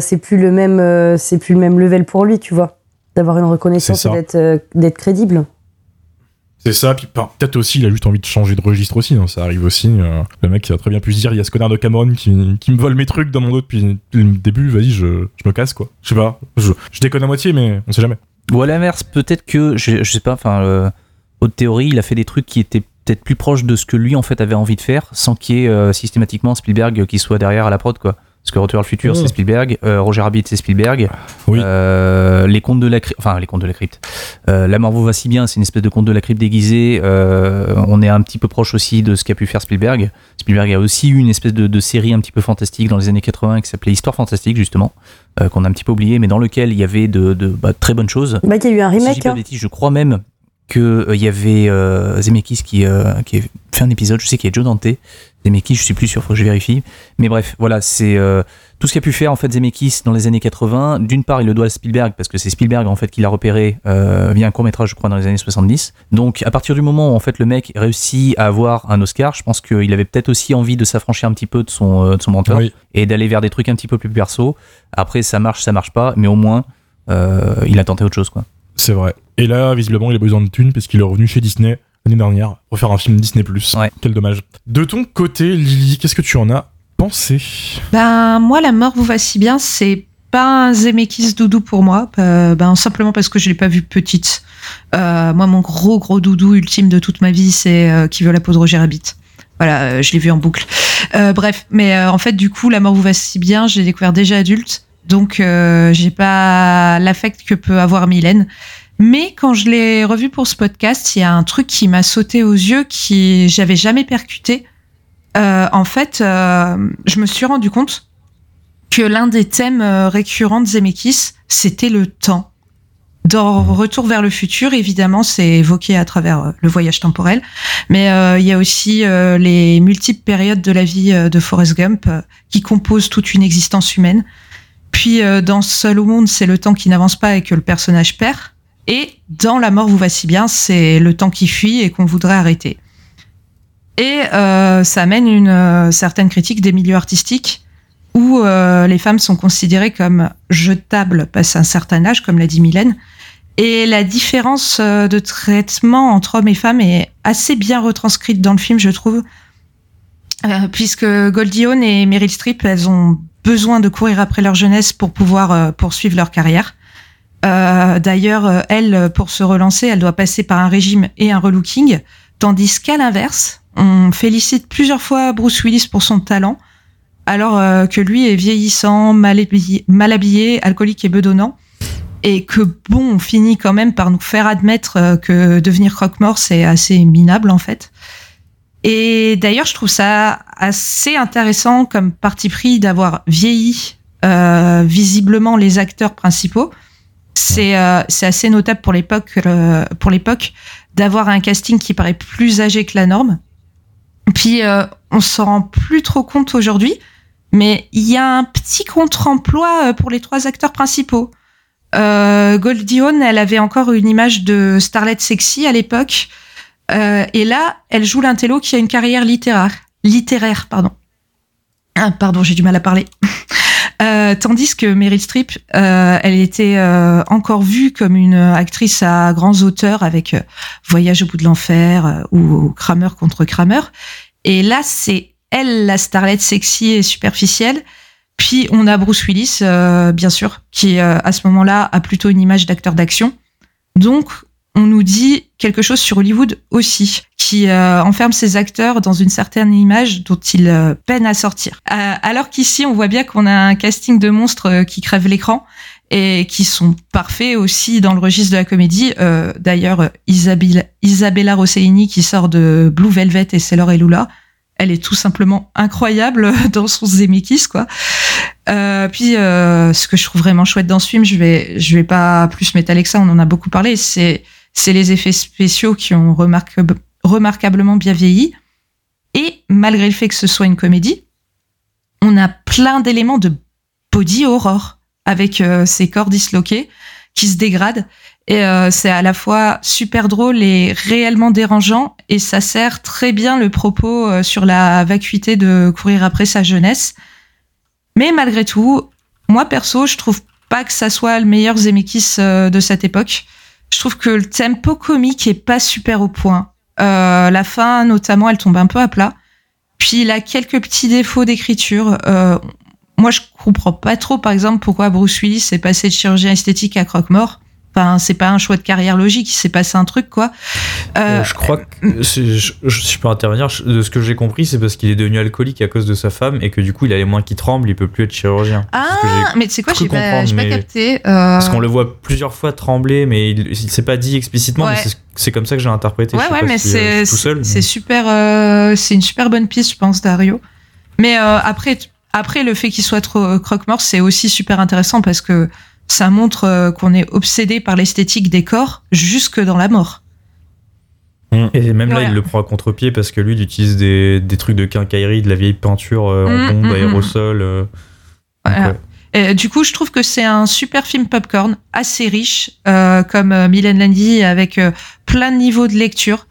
c'est plus le même euh, c'est plus le même level pour lui, tu vois, d'avoir une reconnaissance et d'être euh, d'être crédible. C'est ça, puis peut-être aussi, il a juste envie de changer de registre aussi, hein, ça arrive aussi. euh, le mec qui a très bien pu se dire, il y a ce connard de Cameron qui, qui me vole mes trucs dans mon dos depuis le début, vas-y, je, je me casse, quoi. Je sais pas, je, je déconne à moitié, mais on sait jamais. Ou à l'inverse, peut-être que, je, je sais pas, enfin, euh, haute théorie, il a fait des trucs qui étaient peut-être plus proches de ce que lui en fait avait envie de faire, sans qu'il y ait euh, systématiquement Spielberg qui soit derrière à la prod, quoi. Parce que Retour vers le futur, c'est Spielberg, euh, Roger Rabbit, c'est Spielberg. Oui. Euh, les contes de la crypte, enfin les contes de la crypte. Euh, la mort vous va si bien, c'est une espèce de conte de la crypte déguisé. On est un petit peu proche aussi de ce qu'a pu faire Spielberg. Spielberg a aussi eu une espèce de, de série un petit peu fantastique dans les années 80 qui s'appelait Histoire fantastique justement, qu'on a un petit peu oublié, mais dans lequel il y avait de, de bah, très bonnes choses. Bah il y a eu un Si remake pas hein. je crois même qu'il y avait euh, Zemeckis qui, euh, qui a fait un épisode. Je sais qu'il y a Joe Dante. Zemeckis, je suis plus sûr, faut que je vérifie. Mais bref, voilà, c'est euh, tout ce qu'a pu faire en fait Zemeckis dans les années 80. D'une part, il le doit à Spielberg parce que c'est Spielberg en fait qui l'a repéré euh, via un court métrage, je crois, dans les années 70. Donc, à partir du moment où en fait le mec réussit à avoir un Oscar, je pense qu'il avait peut-être aussi envie de s'affranchir un petit peu de son, euh, de son mentor Oui. et d'aller vers des trucs un petit peu plus perso. Après, ça marche, ça marche pas, mais au moins, euh, il a tenté autre chose, quoi. C'est vrai. Et là, visiblement, il a besoin de thunes parce qu'il est revenu chez Disney l'année dernière pour faire un film Disney+. Ouais. Quel dommage. De ton côté, Lily, qu'est-ce que tu en as pensé? Ben, moi, la mort vous va si bien, c'est pas un Zemeckis doudou pour moi, euh, ben, simplement parce que je l'ai pas vu petite. Euh, moi, mon gros, gros doudou ultime de toute ma vie, c'est euh, Qui veut la peau de Roger Rabbit. Voilà, euh, je l'ai vu en boucle. Euh, bref, mais euh, en fait, du coup, la mort vous va si bien, j'ai découvert déjà adulte, donc euh, j'ai pas l'affect que peut avoir Mylène. Mais quand je l'ai revu pour ce podcast, il y a un truc qui m'a sauté aux yeux, qui j'avais jamais percuté. Euh, en fait, euh, je me suis rendu compte que l'un des thèmes euh, récurrents de Zemeckis, c'était le temps. Dans Retour vers le futur, évidemment, c'est évoqué à travers euh, le voyage temporel, mais euh, il y a aussi euh, les multiples périodes de la vie de Forrest Gump euh, qui composent toute une existence humaine. Puis euh, dans Seul au monde, c'est le temps qui n'avance pas et que le personnage perd. Et dans La mort vous va si bien, c'est le temps qui fuit et qu'on voudrait arrêter. Et euh, ça amène une euh, certaine critique des milieux artistiques où euh, les femmes sont considérées comme jetables passé un certain âge, comme l'a dit Mylène. Et la différence euh, de traitement entre hommes et femmes est assez bien retranscrite dans le film, je trouve. Puisque Goldie Hawn et Meryl Streep, elles ont besoin de courir après leur jeunesse pour pouvoir euh, poursuivre leur carrière. Euh, D'ailleurs, euh, elle, pour se relancer, elle doit passer par un régime et un relooking, tandis qu'à l'inverse, on félicite plusieurs fois Bruce Willis pour son talent, alors que lui est vieillissant, mal habillé, alcoolique et bedonnant, et que bon, on finit quand même par nous faire admettre que devenir croque-mort, c'est assez minable en fait. Et d'ailleurs, je trouve ça assez intéressant comme parti pris d'avoir vieilli euh, visiblement les acteurs principaux. C'est euh, assez notable pour l'époque euh, pour l'époque d'avoir un casting qui paraît plus âgé que la norme. Puis euh, on s'en rend plus trop compte aujourd'hui, mais il y a un petit contre-emploi euh, pour les trois acteurs principaux. Euh, Goldie Hawn, elle avait encore une image de starlet sexy à l'époque, euh, et là, elle joue l'intello qui a une carrière littéraire, littéraire, pardon. Ah, pardon, j'ai du mal à parler. Euh, tandis que Meryl Streep, euh, elle était euh, encore vue comme une actrice à grands auteurs avec euh, Voyage au bout de l'enfer euh, ou Kramer contre Kramer. Et là, c'est elle la starlette sexy et superficielle. Puis on a Bruce Willis, euh, bien sûr, qui à ce moment-là a plutôt une image d'acteur d'action. Donc on nous dit quelque chose sur Hollywood aussi, qui euh, enferme ses acteurs dans une certaine image dont ils euh, peinent à sortir. Euh, alors qu'ici, on voit bien qu'on a un casting de monstres euh, qui crèvent l'écran et qui sont parfaits aussi dans le registre de la comédie. Euh, D'ailleurs, Isabella, Isabella Rossellini qui sort de Blue Velvet et Sailor et Lula, elle est tout simplement incroyable dans son Zemeckis, quoi. Euh, puis, euh, ce que je trouve vraiment chouette dans ce film, je vais, je vais pas plus m'étaler que ça, on en a beaucoup parlé, c'est, c'est les effets spéciaux qui ont remarquab- remarquablement bien vieilli. Et malgré le fait que ce soit une comédie, on a plein d'éléments de body horror avec euh, ces corps disloqués qui se dégradent. Et euh, c'est à la fois super drôle et réellement dérangeant. Et ça sert très bien le propos euh, sur la vacuité de courir après sa jeunesse. Mais malgré tout, moi perso, je trouve pas que ça soit le meilleur Zemeckis euh, de cette époque. Je trouve que le tempo comique est pas super au point. Euh, la fin, notamment, elle tombe un peu à plat. Puis il a quelques petits défauts d'écriture. Euh, moi, je comprends pas trop, par exemple, pourquoi Bruce Willis est passé de chirurgien esthétique à croque-mort. Enfin, c'est pas un choix de carrière logique, il s'est passé un truc, quoi. Euh, Euh, je crois que je, je- si je peux intervenir. De ce que j'ai compris, c'est parce qu'il est devenu alcoolique à cause de sa femme et que du coup, il a les mains qui tremblent, il peut plus être chirurgien. Ah, mais tu sais quoi, j'ai pas, pas capté. euh, Parce qu'on le voit plusieurs fois trembler, mais il, il s'est pas dit explicitement, Ouais. mais c'est- comme ça que j'ai interprété. Ouais, ouais, mais si, euh, c'est mais- super, c'est une super bonne piste, je pense, Dario. Mais après, après le fait qu'il soit trop croque-mort, c'est aussi super intéressant parce que ça montre euh, qu'on est obsédé par l'esthétique des corps jusque dans la mort. Et même là, il le prend à contre-pied parce que lui, il utilise des, des trucs de quincaillerie, de la vieille peinture euh, en bombe, mm, mm. aérosol. euh. Donc, Voilà. ouais. Et, du coup, je trouve que c'est un super film popcorn, assez riche, euh, comme euh, Mylène l'a dit, avec euh, plein de niveaux de lecture.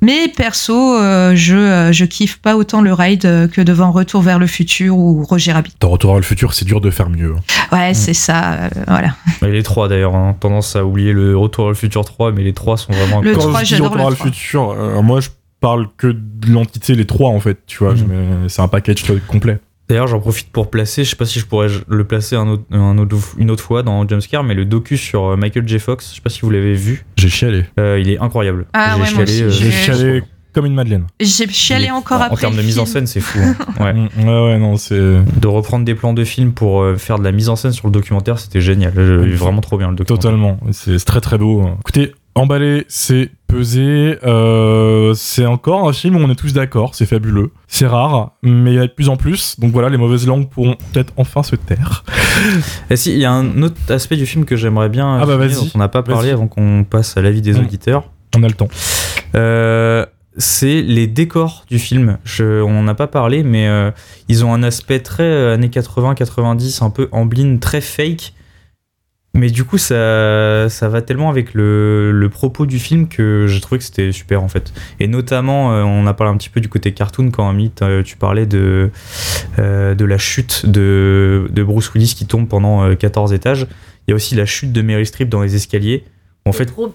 Mais perso, euh, je, euh, je kiffe pas autant le ride euh, que devant Retour vers le futur ou Roger Rabbit. Dans Retour vers le futur, c'est dur de faire mieux. Ouais, c'est ça, euh, voilà. Mais les trois d'ailleurs, hein, tendance à oublier le Retour vers le futur 3, mais les trois sont vraiment Le incroyables. trois, Quand je dis j'adore Retour vers le le futur, euh, moi je parle que de l'entité, les trois en fait, tu vois. Mets- C'est un package complet. D'ailleurs, j'en profite pour placer, je sais pas si je pourrais le placer un autre, un autre, une autre fois dans Jumpscare, mais le docu sur euh, Michael J. Fox, je sais pas si vous l'avez vu, J'ai chialé. euh, il est incroyable. Ah J'ai ouais, euh, J'ai J'ai- chialé comme une madeleine. J'ai chialé encore en, après. En termes de mise en film. scène, c'est fou. hein. Ouais. Mm, ouais, ouais, non, c'est. De reprendre des plans de film pour euh, faire de la mise en scène sur le documentaire, c'était génial. Vraiment trop bien le documentaire. Totalement. C'est c'est très très beau. Écoutez, emballé, c'est pesé. euh, c'est encore un film où on est tous d'accord. C'est fabuleux. C'est rare, mais il y a de plus en plus. Donc voilà, les mauvaises langues pourront peut-être enfin se taire. Et si, il y a un autre aspect du film que j'aimerais bien Ah bah vas-y. dont on n'a pas parlé avant qu'on passe à l'avis des Mm. auditeurs. On a le temps. Euh, c'est les décors du film. Je, on n'a pas parlé, mais euh, ils ont un aspect très euh, années 80-90, un peu Amblin, très fake. Mais du coup, ça, ça va tellement avec le, le propos du film que j'ai trouvé que c'était super en fait. Et notamment, euh, on a parlé un petit peu du côté cartoon quand Amit, euh, tu parlais de, euh, de la chute de, de Bruce Willis qui tombe pendant euh, 14 étages. Il y a aussi la chute de Mary Streep dans les escaliers. En fait, Trop-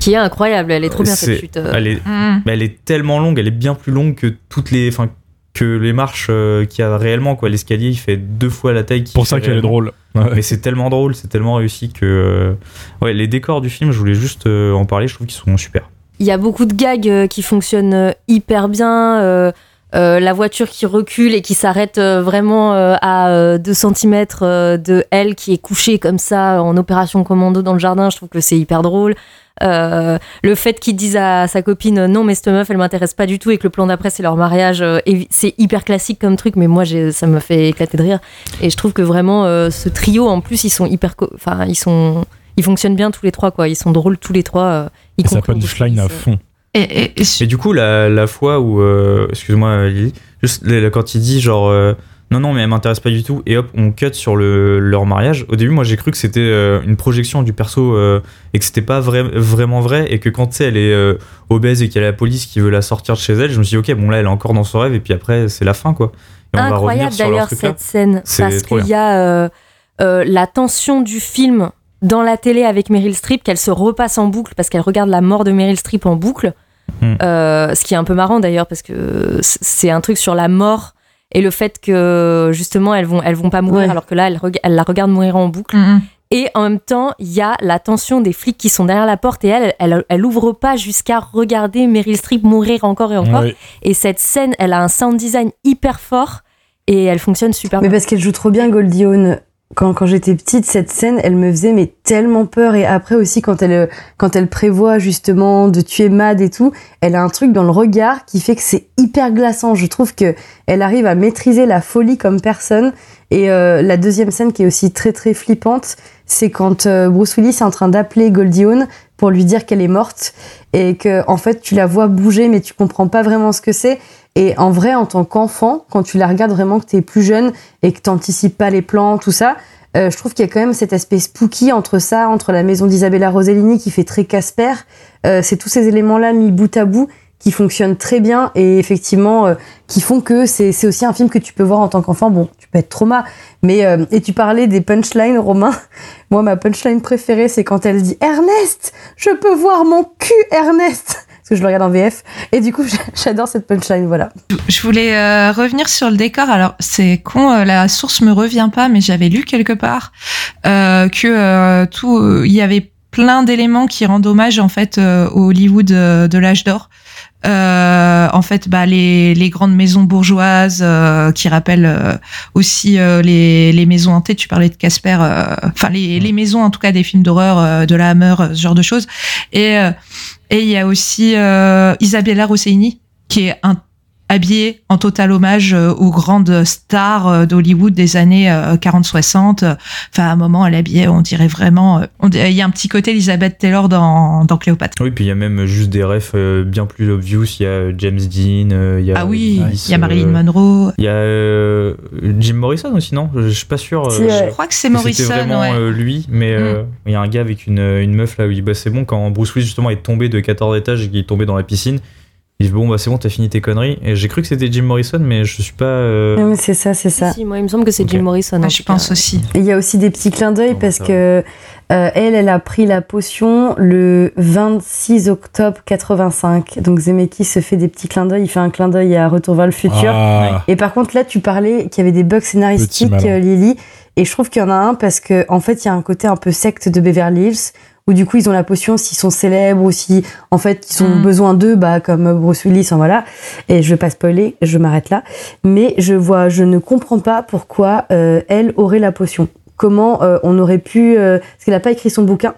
qui est incroyable, elle est trop bien cette chute. elle est, Mm. elle est tellement longue, elle est bien plus longue que toutes les, enfin, que les marches euh, qu'il y a réellement quoi. L'escalier, il fait deux fois la taille. Pour ça qu'elle est drôle. Ouais. Mais c'est tellement drôle, c'est tellement réussi que, euh, ouais, les décors du film, je voulais juste euh, en parler. Je trouve qu'ils sont super. Il y a beaucoup de gags euh, qui fonctionnent hyper bien. Euh, la voiture qui recule et qui s'arrête euh, vraiment euh, à 2 cm de elle qui est couchée comme ça en opération commando dans le jardin, je trouve que c'est hyper drôle. Euh, le fait qu'il dise à sa copine non mais cette meuf elle m'intéresse pas du tout et que le plan d'après c'est leur mariage euh, c'est hyper classique comme truc mais moi ça me fait éclater de rire et je trouve que vraiment euh, ce trio en plus ils sont hyper enfin ils sont ils fonctionnent bien tous les trois quoi ils sont drôles tous les trois y ça punchline à fond. Et, et- et- Et du coup, la, la fois où, euh, excuse-moi, Lily, juste quand il dit genre, euh, non, non, mais elle m'intéresse pas du tout, et hop, on cut sur le, leur mariage. Au début, moi, j'ai cru que c'était euh, une projection du perso euh, et que c'était pas vrai, vraiment vrai, et que quand tu sais, elle est euh, obèse et qu'il y a la police qui veut la sortir de chez elle, je me suis dit, ok, bon là, elle est encore dans son rêve, et puis après, c'est la fin, quoi. Et incroyable d'ailleurs cette scène parce qu'il y a euh, euh, la tension du film dans la télé avec Meryl Streep qu'elle se repasse en boucle parce qu'elle regarde la mort de Meryl Streep en boucle Hmm. Euh, ce qui est un peu marrant d'ailleurs parce que c'est un truc sur la mort et le fait que justement elles vont elles vont pas mourir Ouais. alors que là elle, reg- elle la regarde mourir en boucle Mm, mm. et en même temps il y a la tension des flics qui sont derrière la porte et elle elle, elle ouvre pas jusqu'à regarder Meryl Streep mourir encore et encore et cette scène, elle a un sound design hyper fort et elle fonctionne super Mais bien. parce qu'elle joue trop bien Goldie Hawn. Quand, quand j'étais petite, cette scène, elle me faisait mais tellement peur. Et après aussi, quand elle, quand elle prévoit justement de tuer Mad et tout, elle a un truc dans le regard qui fait que c'est hyper glaçant. Je trouve que elle arrive à maîtriser la folie comme personne. Et euh, la deuxième scène qui est aussi très très flippante, c'est quand euh, Bruce Willis est en train d'appeler Goldie Hawn pour lui dire qu'elle est morte et que en fait tu la vois bouger mais tu comprends pas vraiment ce que c'est. Et en vrai, en tant qu'enfant, quand tu la regardes vraiment que tu es plus jeune et que tu pas les plans, tout ça, euh, je trouve qu'il y a quand même cet aspect spooky entre ça, entre la maison d'Isabella Rossellini qui fait très Casper. Euh, c'est tous ces éléments-là mis bout à bout qui fonctionnent très bien et effectivement euh, qui font que c'est aussi un film que tu peux voir en tant qu'enfant. Bon, tu peux être trauma, mais euh, et tu parlais des punchlines, Romain. Moi, ma punchline préférée, c'est quand elle dit Ernest, je peux voir mon cul, Ernest parce que je le regarde en VF. Et du coup, j'adore cette punchline, voilà. Je voulais euh, revenir sur le décor. Alors, c'est con, la source me revient pas, mais j'avais lu quelque part euh, que tout, il y avait plein d'éléments qui rendent hommage en fait au Hollywood de l'âge d'or. Euh, en fait, bah, les, les, grandes maisons bourgeoises euh, qui rappellent aussi les, les, maisons hantées. Tu parlais de Casper, enfin les, les, maisons en tout cas des films d'horreur, de la Hammer, ce genre de choses. Et et il y a aussi euh, Isabella Rossellini, qui est un habillée en total hommage euh, aux grandes stars euh, d'Hollywood des années 40-60. Enfin, à un moment, elle habillait, on dirait vraiment... Il y a un petit côté Elizabeth Taylor dans, dans Cléopâtre. Oui, puis il y a même juste des refs bien plus obvious. Il y a James Dean, il y a... Ah oui, il y a Marilyn Monroe. Il y a Jim Morrison aussi, non? Je suis pas sûr. je crois que c'est Morrison, C'était vraiment lui, mais mm. il y a un gars avec une, une meuf là où il bah, c'est bon, quand Bruce Willis justement est tombé de 14 étages et qu'il est tombé dans la piscine, il dit bon bah c'est bon t'as fini tes conneries. Et j'ai cru que c'était Jim Morrison mais je suis pas euh... c'est ça c'est ça. Si, moi il me semble que c'est Jim Morrison je pense aussi. Il y a aussi des petits clins d'œil parce que euh, elle elle a pris la potion le 26 octobre 85 donc Zemeckis se fait des petits clins d'œil il fait un clin d'œil à Retour vers le futur. Ah. et par contre là tu parlais qu'il y avait des bugs scénaristiques euh, Lily. Et je trouve qu'il y en a un parce que en fait il y a un côté un peu secte de Beverly Hills où du coup ils ont la potion s'ils sont célèbres ou si en fait ils ont Mm. besoin d'eux bah comme Bruce Willis enfin voilà. Et je vais pas spoiler je m'arrête là. Mais je vois je ne comprends pas pourquoi euh, elle aurait la potion. Comment euh, on aurait pu euh, parce qu'elle a pas écrit son bouquin.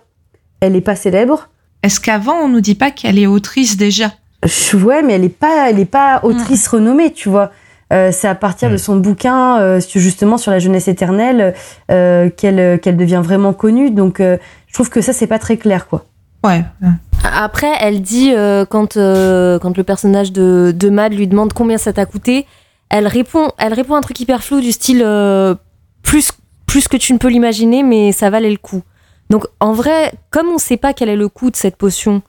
Elle est pas célèbre. Est-ce qu'avant, on nous dit pas qu'elle est autrice déjà? Je- ouais mais elle est pas elle est pas autrice renommée tu vois. Euh, c'est à partir de Mm. son bouquin euh, justement sur la jeunesse éternelle euh, qu'elle qu'elle devient vraiment connue. Donc euh, trouve que ça c'est pas très clair quoi Ouais. Après, elle dit, euh, quand, euh, quand le personnage de, de Mad lui demande combien ça t'a coûté, elle répond, elle répond un truc hyper flou du style euh, plus, plus que tu ne peux l'imaginer, mais ça valait le coup. Donc en vrai, comme on sait pas quel est le coût de cette potion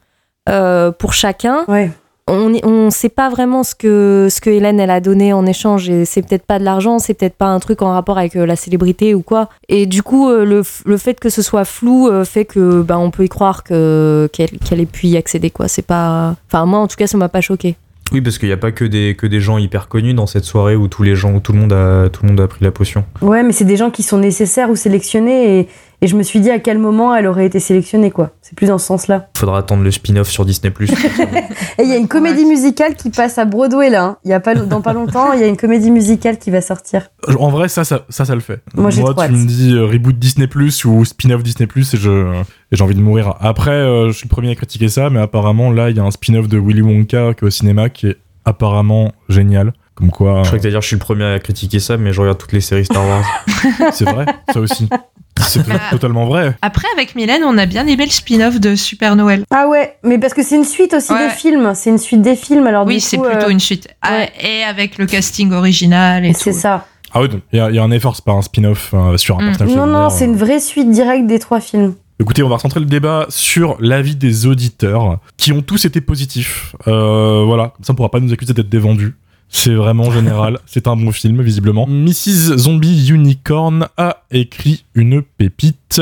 euh, pour chacun, ouais on ne sait pas vraiment ce que, ce que Hélène elle a donné en échange. Et c'est peut-être pas de l'argent, c'est peut-être pas un truc en rapport avec euh, la célébrité ou quoi. Et du coup, euh, le, le fait que ce soit flou euh, fait que bah, on peut y croire que qu'elle qu'elle ait pu y accéder. quoi. C'est pas. Enfin, moi en tout cas, ça m'a pas choqué. Oui, parce qu'il n'y a pas que des, que des gens hyper connus dans cette soirée où tous les gens, où tout le monde a, tout le monde a pris la potion. Ouais, mais c'est des gens qui sont nécessaires ou sélectionnés et, et je me suis dit à quel moment elle aurait été sélectionnée, quoi. C'est plus dans ce sens-là. Faudra attendre le spin-off sur Disney+. Et il y a une comédie musicale qui passe à Broadway, là. hein. Il y a pas, dans pas longtemps, il y a une comédie musicale qui va sortir. En vrai, ça, ça, ça, ça le fait. Moi, j'ai trop tu me dis euh, reboot Disney Plus ou spin-off Disney Plus et je et j'ai envie de mourir. Après, euh, je suis le premier à critiquer ça, mais apparemment là, il y a un spin-off de Willy Wonka qui est au cinéma qui est apparemment génial. Comme quoi, Je crois que t'allais dire je suis le premier à critiquer ça, mais je regarde toutes les séries Star Wars. c'est vrai, ça aussi. C'est to- totalement vrai. Après, avec Mylène, on a bien aimé le spin-off de Super Noël. Ah ouais, mais parce que c'est une suite aussi Ouais. des films. C'est une suite des films, alors Oui, c'est plutôt euh, une suite. Ah, ouais. et avec le casting original et C'est tout. ça. Ah oui, donc il y, a- il y a un effort, c'est pas un spin-off euh, sur un Mm. personnage Non, non, c'est une vraie suite directe des trois films. Écoutez, on va recentrer le débat sur l'avis des auditeurs qui ont tous été positifs. Euh, voilà, ça on pourra pas nous accuser d'être des vendus. C'est vraiment général, c'est un bon film visiblement. Mrs. Zombie Unicorn a écrit une pépite.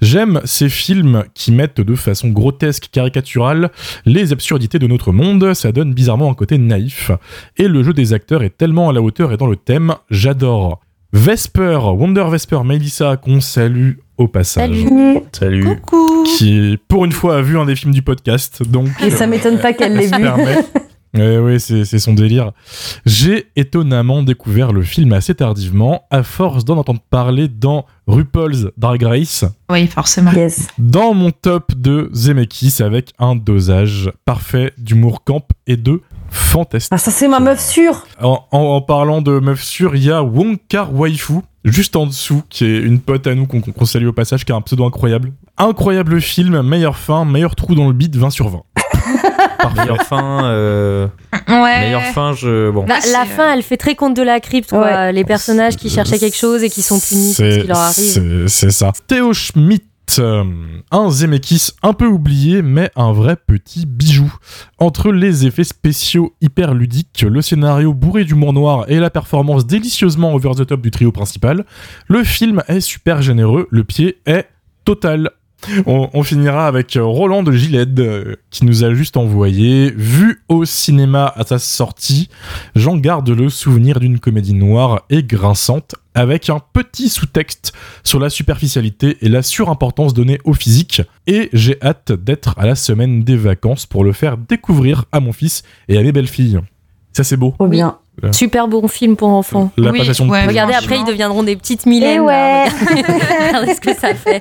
J'aime ces films qui mettent de façon grotesque, caricaturale, les absurdités de notre monde, ça donne bizarrement un côté naïf. Et le jeu des acteurs est tellement à la hauteur et dans le thème, j'adore. Vesper, Wonder Vesper Melissa, qu'on salue au passage Salut. Salut. Coucou qui pour une fois a vu un des films du podcast, donc Et ça m'étonne pas qu'elle l'ait vu. Eh oui, c'est son délire. J'ai étonnamment découvert le film assez tardivement, à force d'en entendre parler dans RuPaul's Drag Race, Oui, forcément. Yes. dans mon top de Zemeckis avec un dosage parfait d'humour camp et de fantastique. Ah, ça, c'est ma meuf sûre. En, en- en parlant de meuf sûre, il y a Wong Kar Waifu juste en dessous, qui est une pote à nous qu'on qu'on salue au passage, qui a un pseudo incroyable. Incroyable film, meilleure fin, meilleur trou dans le beat, 20 sur 20. Meilleure fin, euh, Ouais. meilleure fin, je. Bon. Bah, Ah, la fin, elle fait très conte de la crypte, quoi. Ouais. Les personnages qui cherchaient quelque chose et qui sont punis pour ce C'est- qui leur arrive. C'est c'est ça. Théo Schmidt, euh, un Zemeckis un peu oublié, mais un vrai petit bijou. Entre les effets spéciaux hyper ludiques, le scénario bourré d'humour noir et la performance délicieusement over the top du trio principal, le film est super généreux, le pied est total. On, finira avec euh, Roland de Giled euh, qui nous a juste envoyé vu au cinéma à sa sortie j'en garde le souvenir d'une comédie noire et grinçante avec un petit sous-texte sur la superficialité et la surimportance donnée au physique et j'ai hâte d'être à la semaine des vacances pour le faire découvrir à mon fils et à mes belles-filles ça c'est beau. Super bon film pour enfants. la Oui, passation de ouais. Regardez, après, ils deviendront des petites Mylène. Là. ouais. Regardez, ce que ça fait.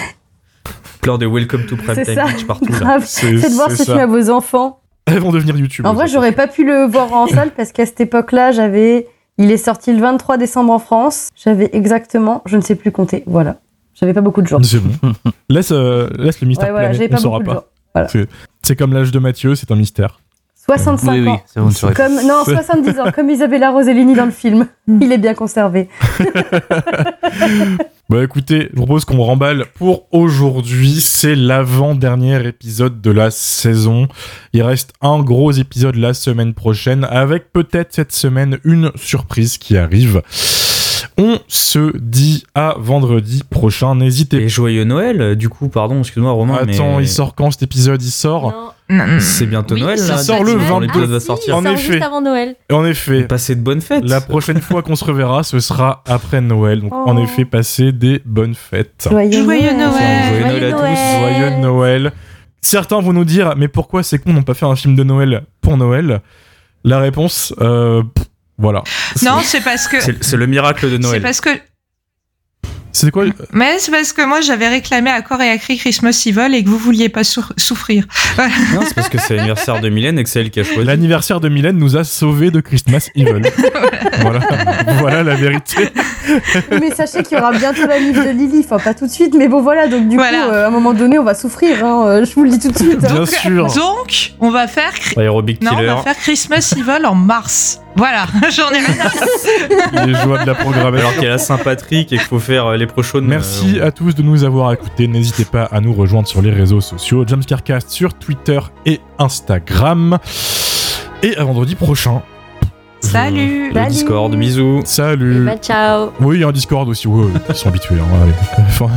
Plein de Welcome to Prime C'est Time. Beach partout. Faites voir ce ça. film à vos enfants. elles vont devenir youtube En vrai, j'aurais pas pu le voir en salle parce qu'à cette époque-là, j'avais. Il est sorti le 23 décembre en France. J'avais exactement, je ne sais plus compter. Voilà. J'avais pas beaucoup de jours. c'est bon laisse, euh, laisse le mystère Ouais, voilà, planer, on pas saura pas c'est comme l'âge de Mathieu c'est un mystère 65 Oui, oui, ans. c'est bon, tu aurais- Comme, non, 70 ans, comme Isabella Rossellini dans le film. Il est bien conservé. Bah écoutez, je propose qu'on remballe pour aujourd'hui. C'est l'avant-dernier épisode de la saison. Il reste un gros épisode la semaine prochaine avec peut-être cette semaine une surprise qui arrive. On se dit à vendredi prochain. N'hésitez Et joyeux Noël, euh, du coup, pardon, excuse-moi Romain, mais Attends, il sort quand cet épisode? Il sort c'est bientôt Oui, Noël ça là. sort le quand 22. l'épisode va Ah, sortir. En il sort effet. juste avant Noël. En effet, Passez de bonnes fêtes. la prochaine fois qu'on se reverra, ce sera après Noël. Donc en Oh. effet, passez des bonnes fêtes. Joyeux, Joyeux Noël. Noël. Joyeux Noël à tous. Joyeux Noël. Certains vont nous dire, mais pourquoi c'est qu'on n'a pas fait un film de Noël pour Noël? La réponse, euh, pff, voilà. Non, c'est parce que. C'est c'est le miracle de C'est Noël. parce que. C'est quoi Mais c'est parce que moi j'avais réclamé à corps et à cri Christmas Evil et que vous vouliez pas sou- souffrir. Non, c'est parce que c'est l'anniversaire de Mylène et que c'est elle qui a choisi. L'anniversaire de Mylène nous a sauvés de Christmas Evil. voilà. voilà la vérité. Mais sachez qu'il y aura bientôt la livre de Lily. Enfin, pas tout de suite, mais bon, voilà. Donc, du Voilà. coup, euh, à un moment donné, on va souffrir. hein, euh, je vous le dis tout de suite. hein. Bien sûr. Donc, on va faire. Cri- Aerobic Non, on va faire Christmas Evil en mars. Voilà, j'en ai rien Les joies de la programmation. Alors qu'il y a la Saint-Patrick et qu'il faut faire euh, les prochaines. Merci euh, à tous de nous avoir écoutés. N'hésitez pas à nous rejoindre sur les réseaux sociaux. Jumpscarecast sur Twitter et Instagram. Et à vendredi prochain. Salut Le Salut. Discord, bisous. Salut. Bah, ciao. Oui, il y a un Discord aussi. Ouais, ils sont habitués. hein, allez. Enfin,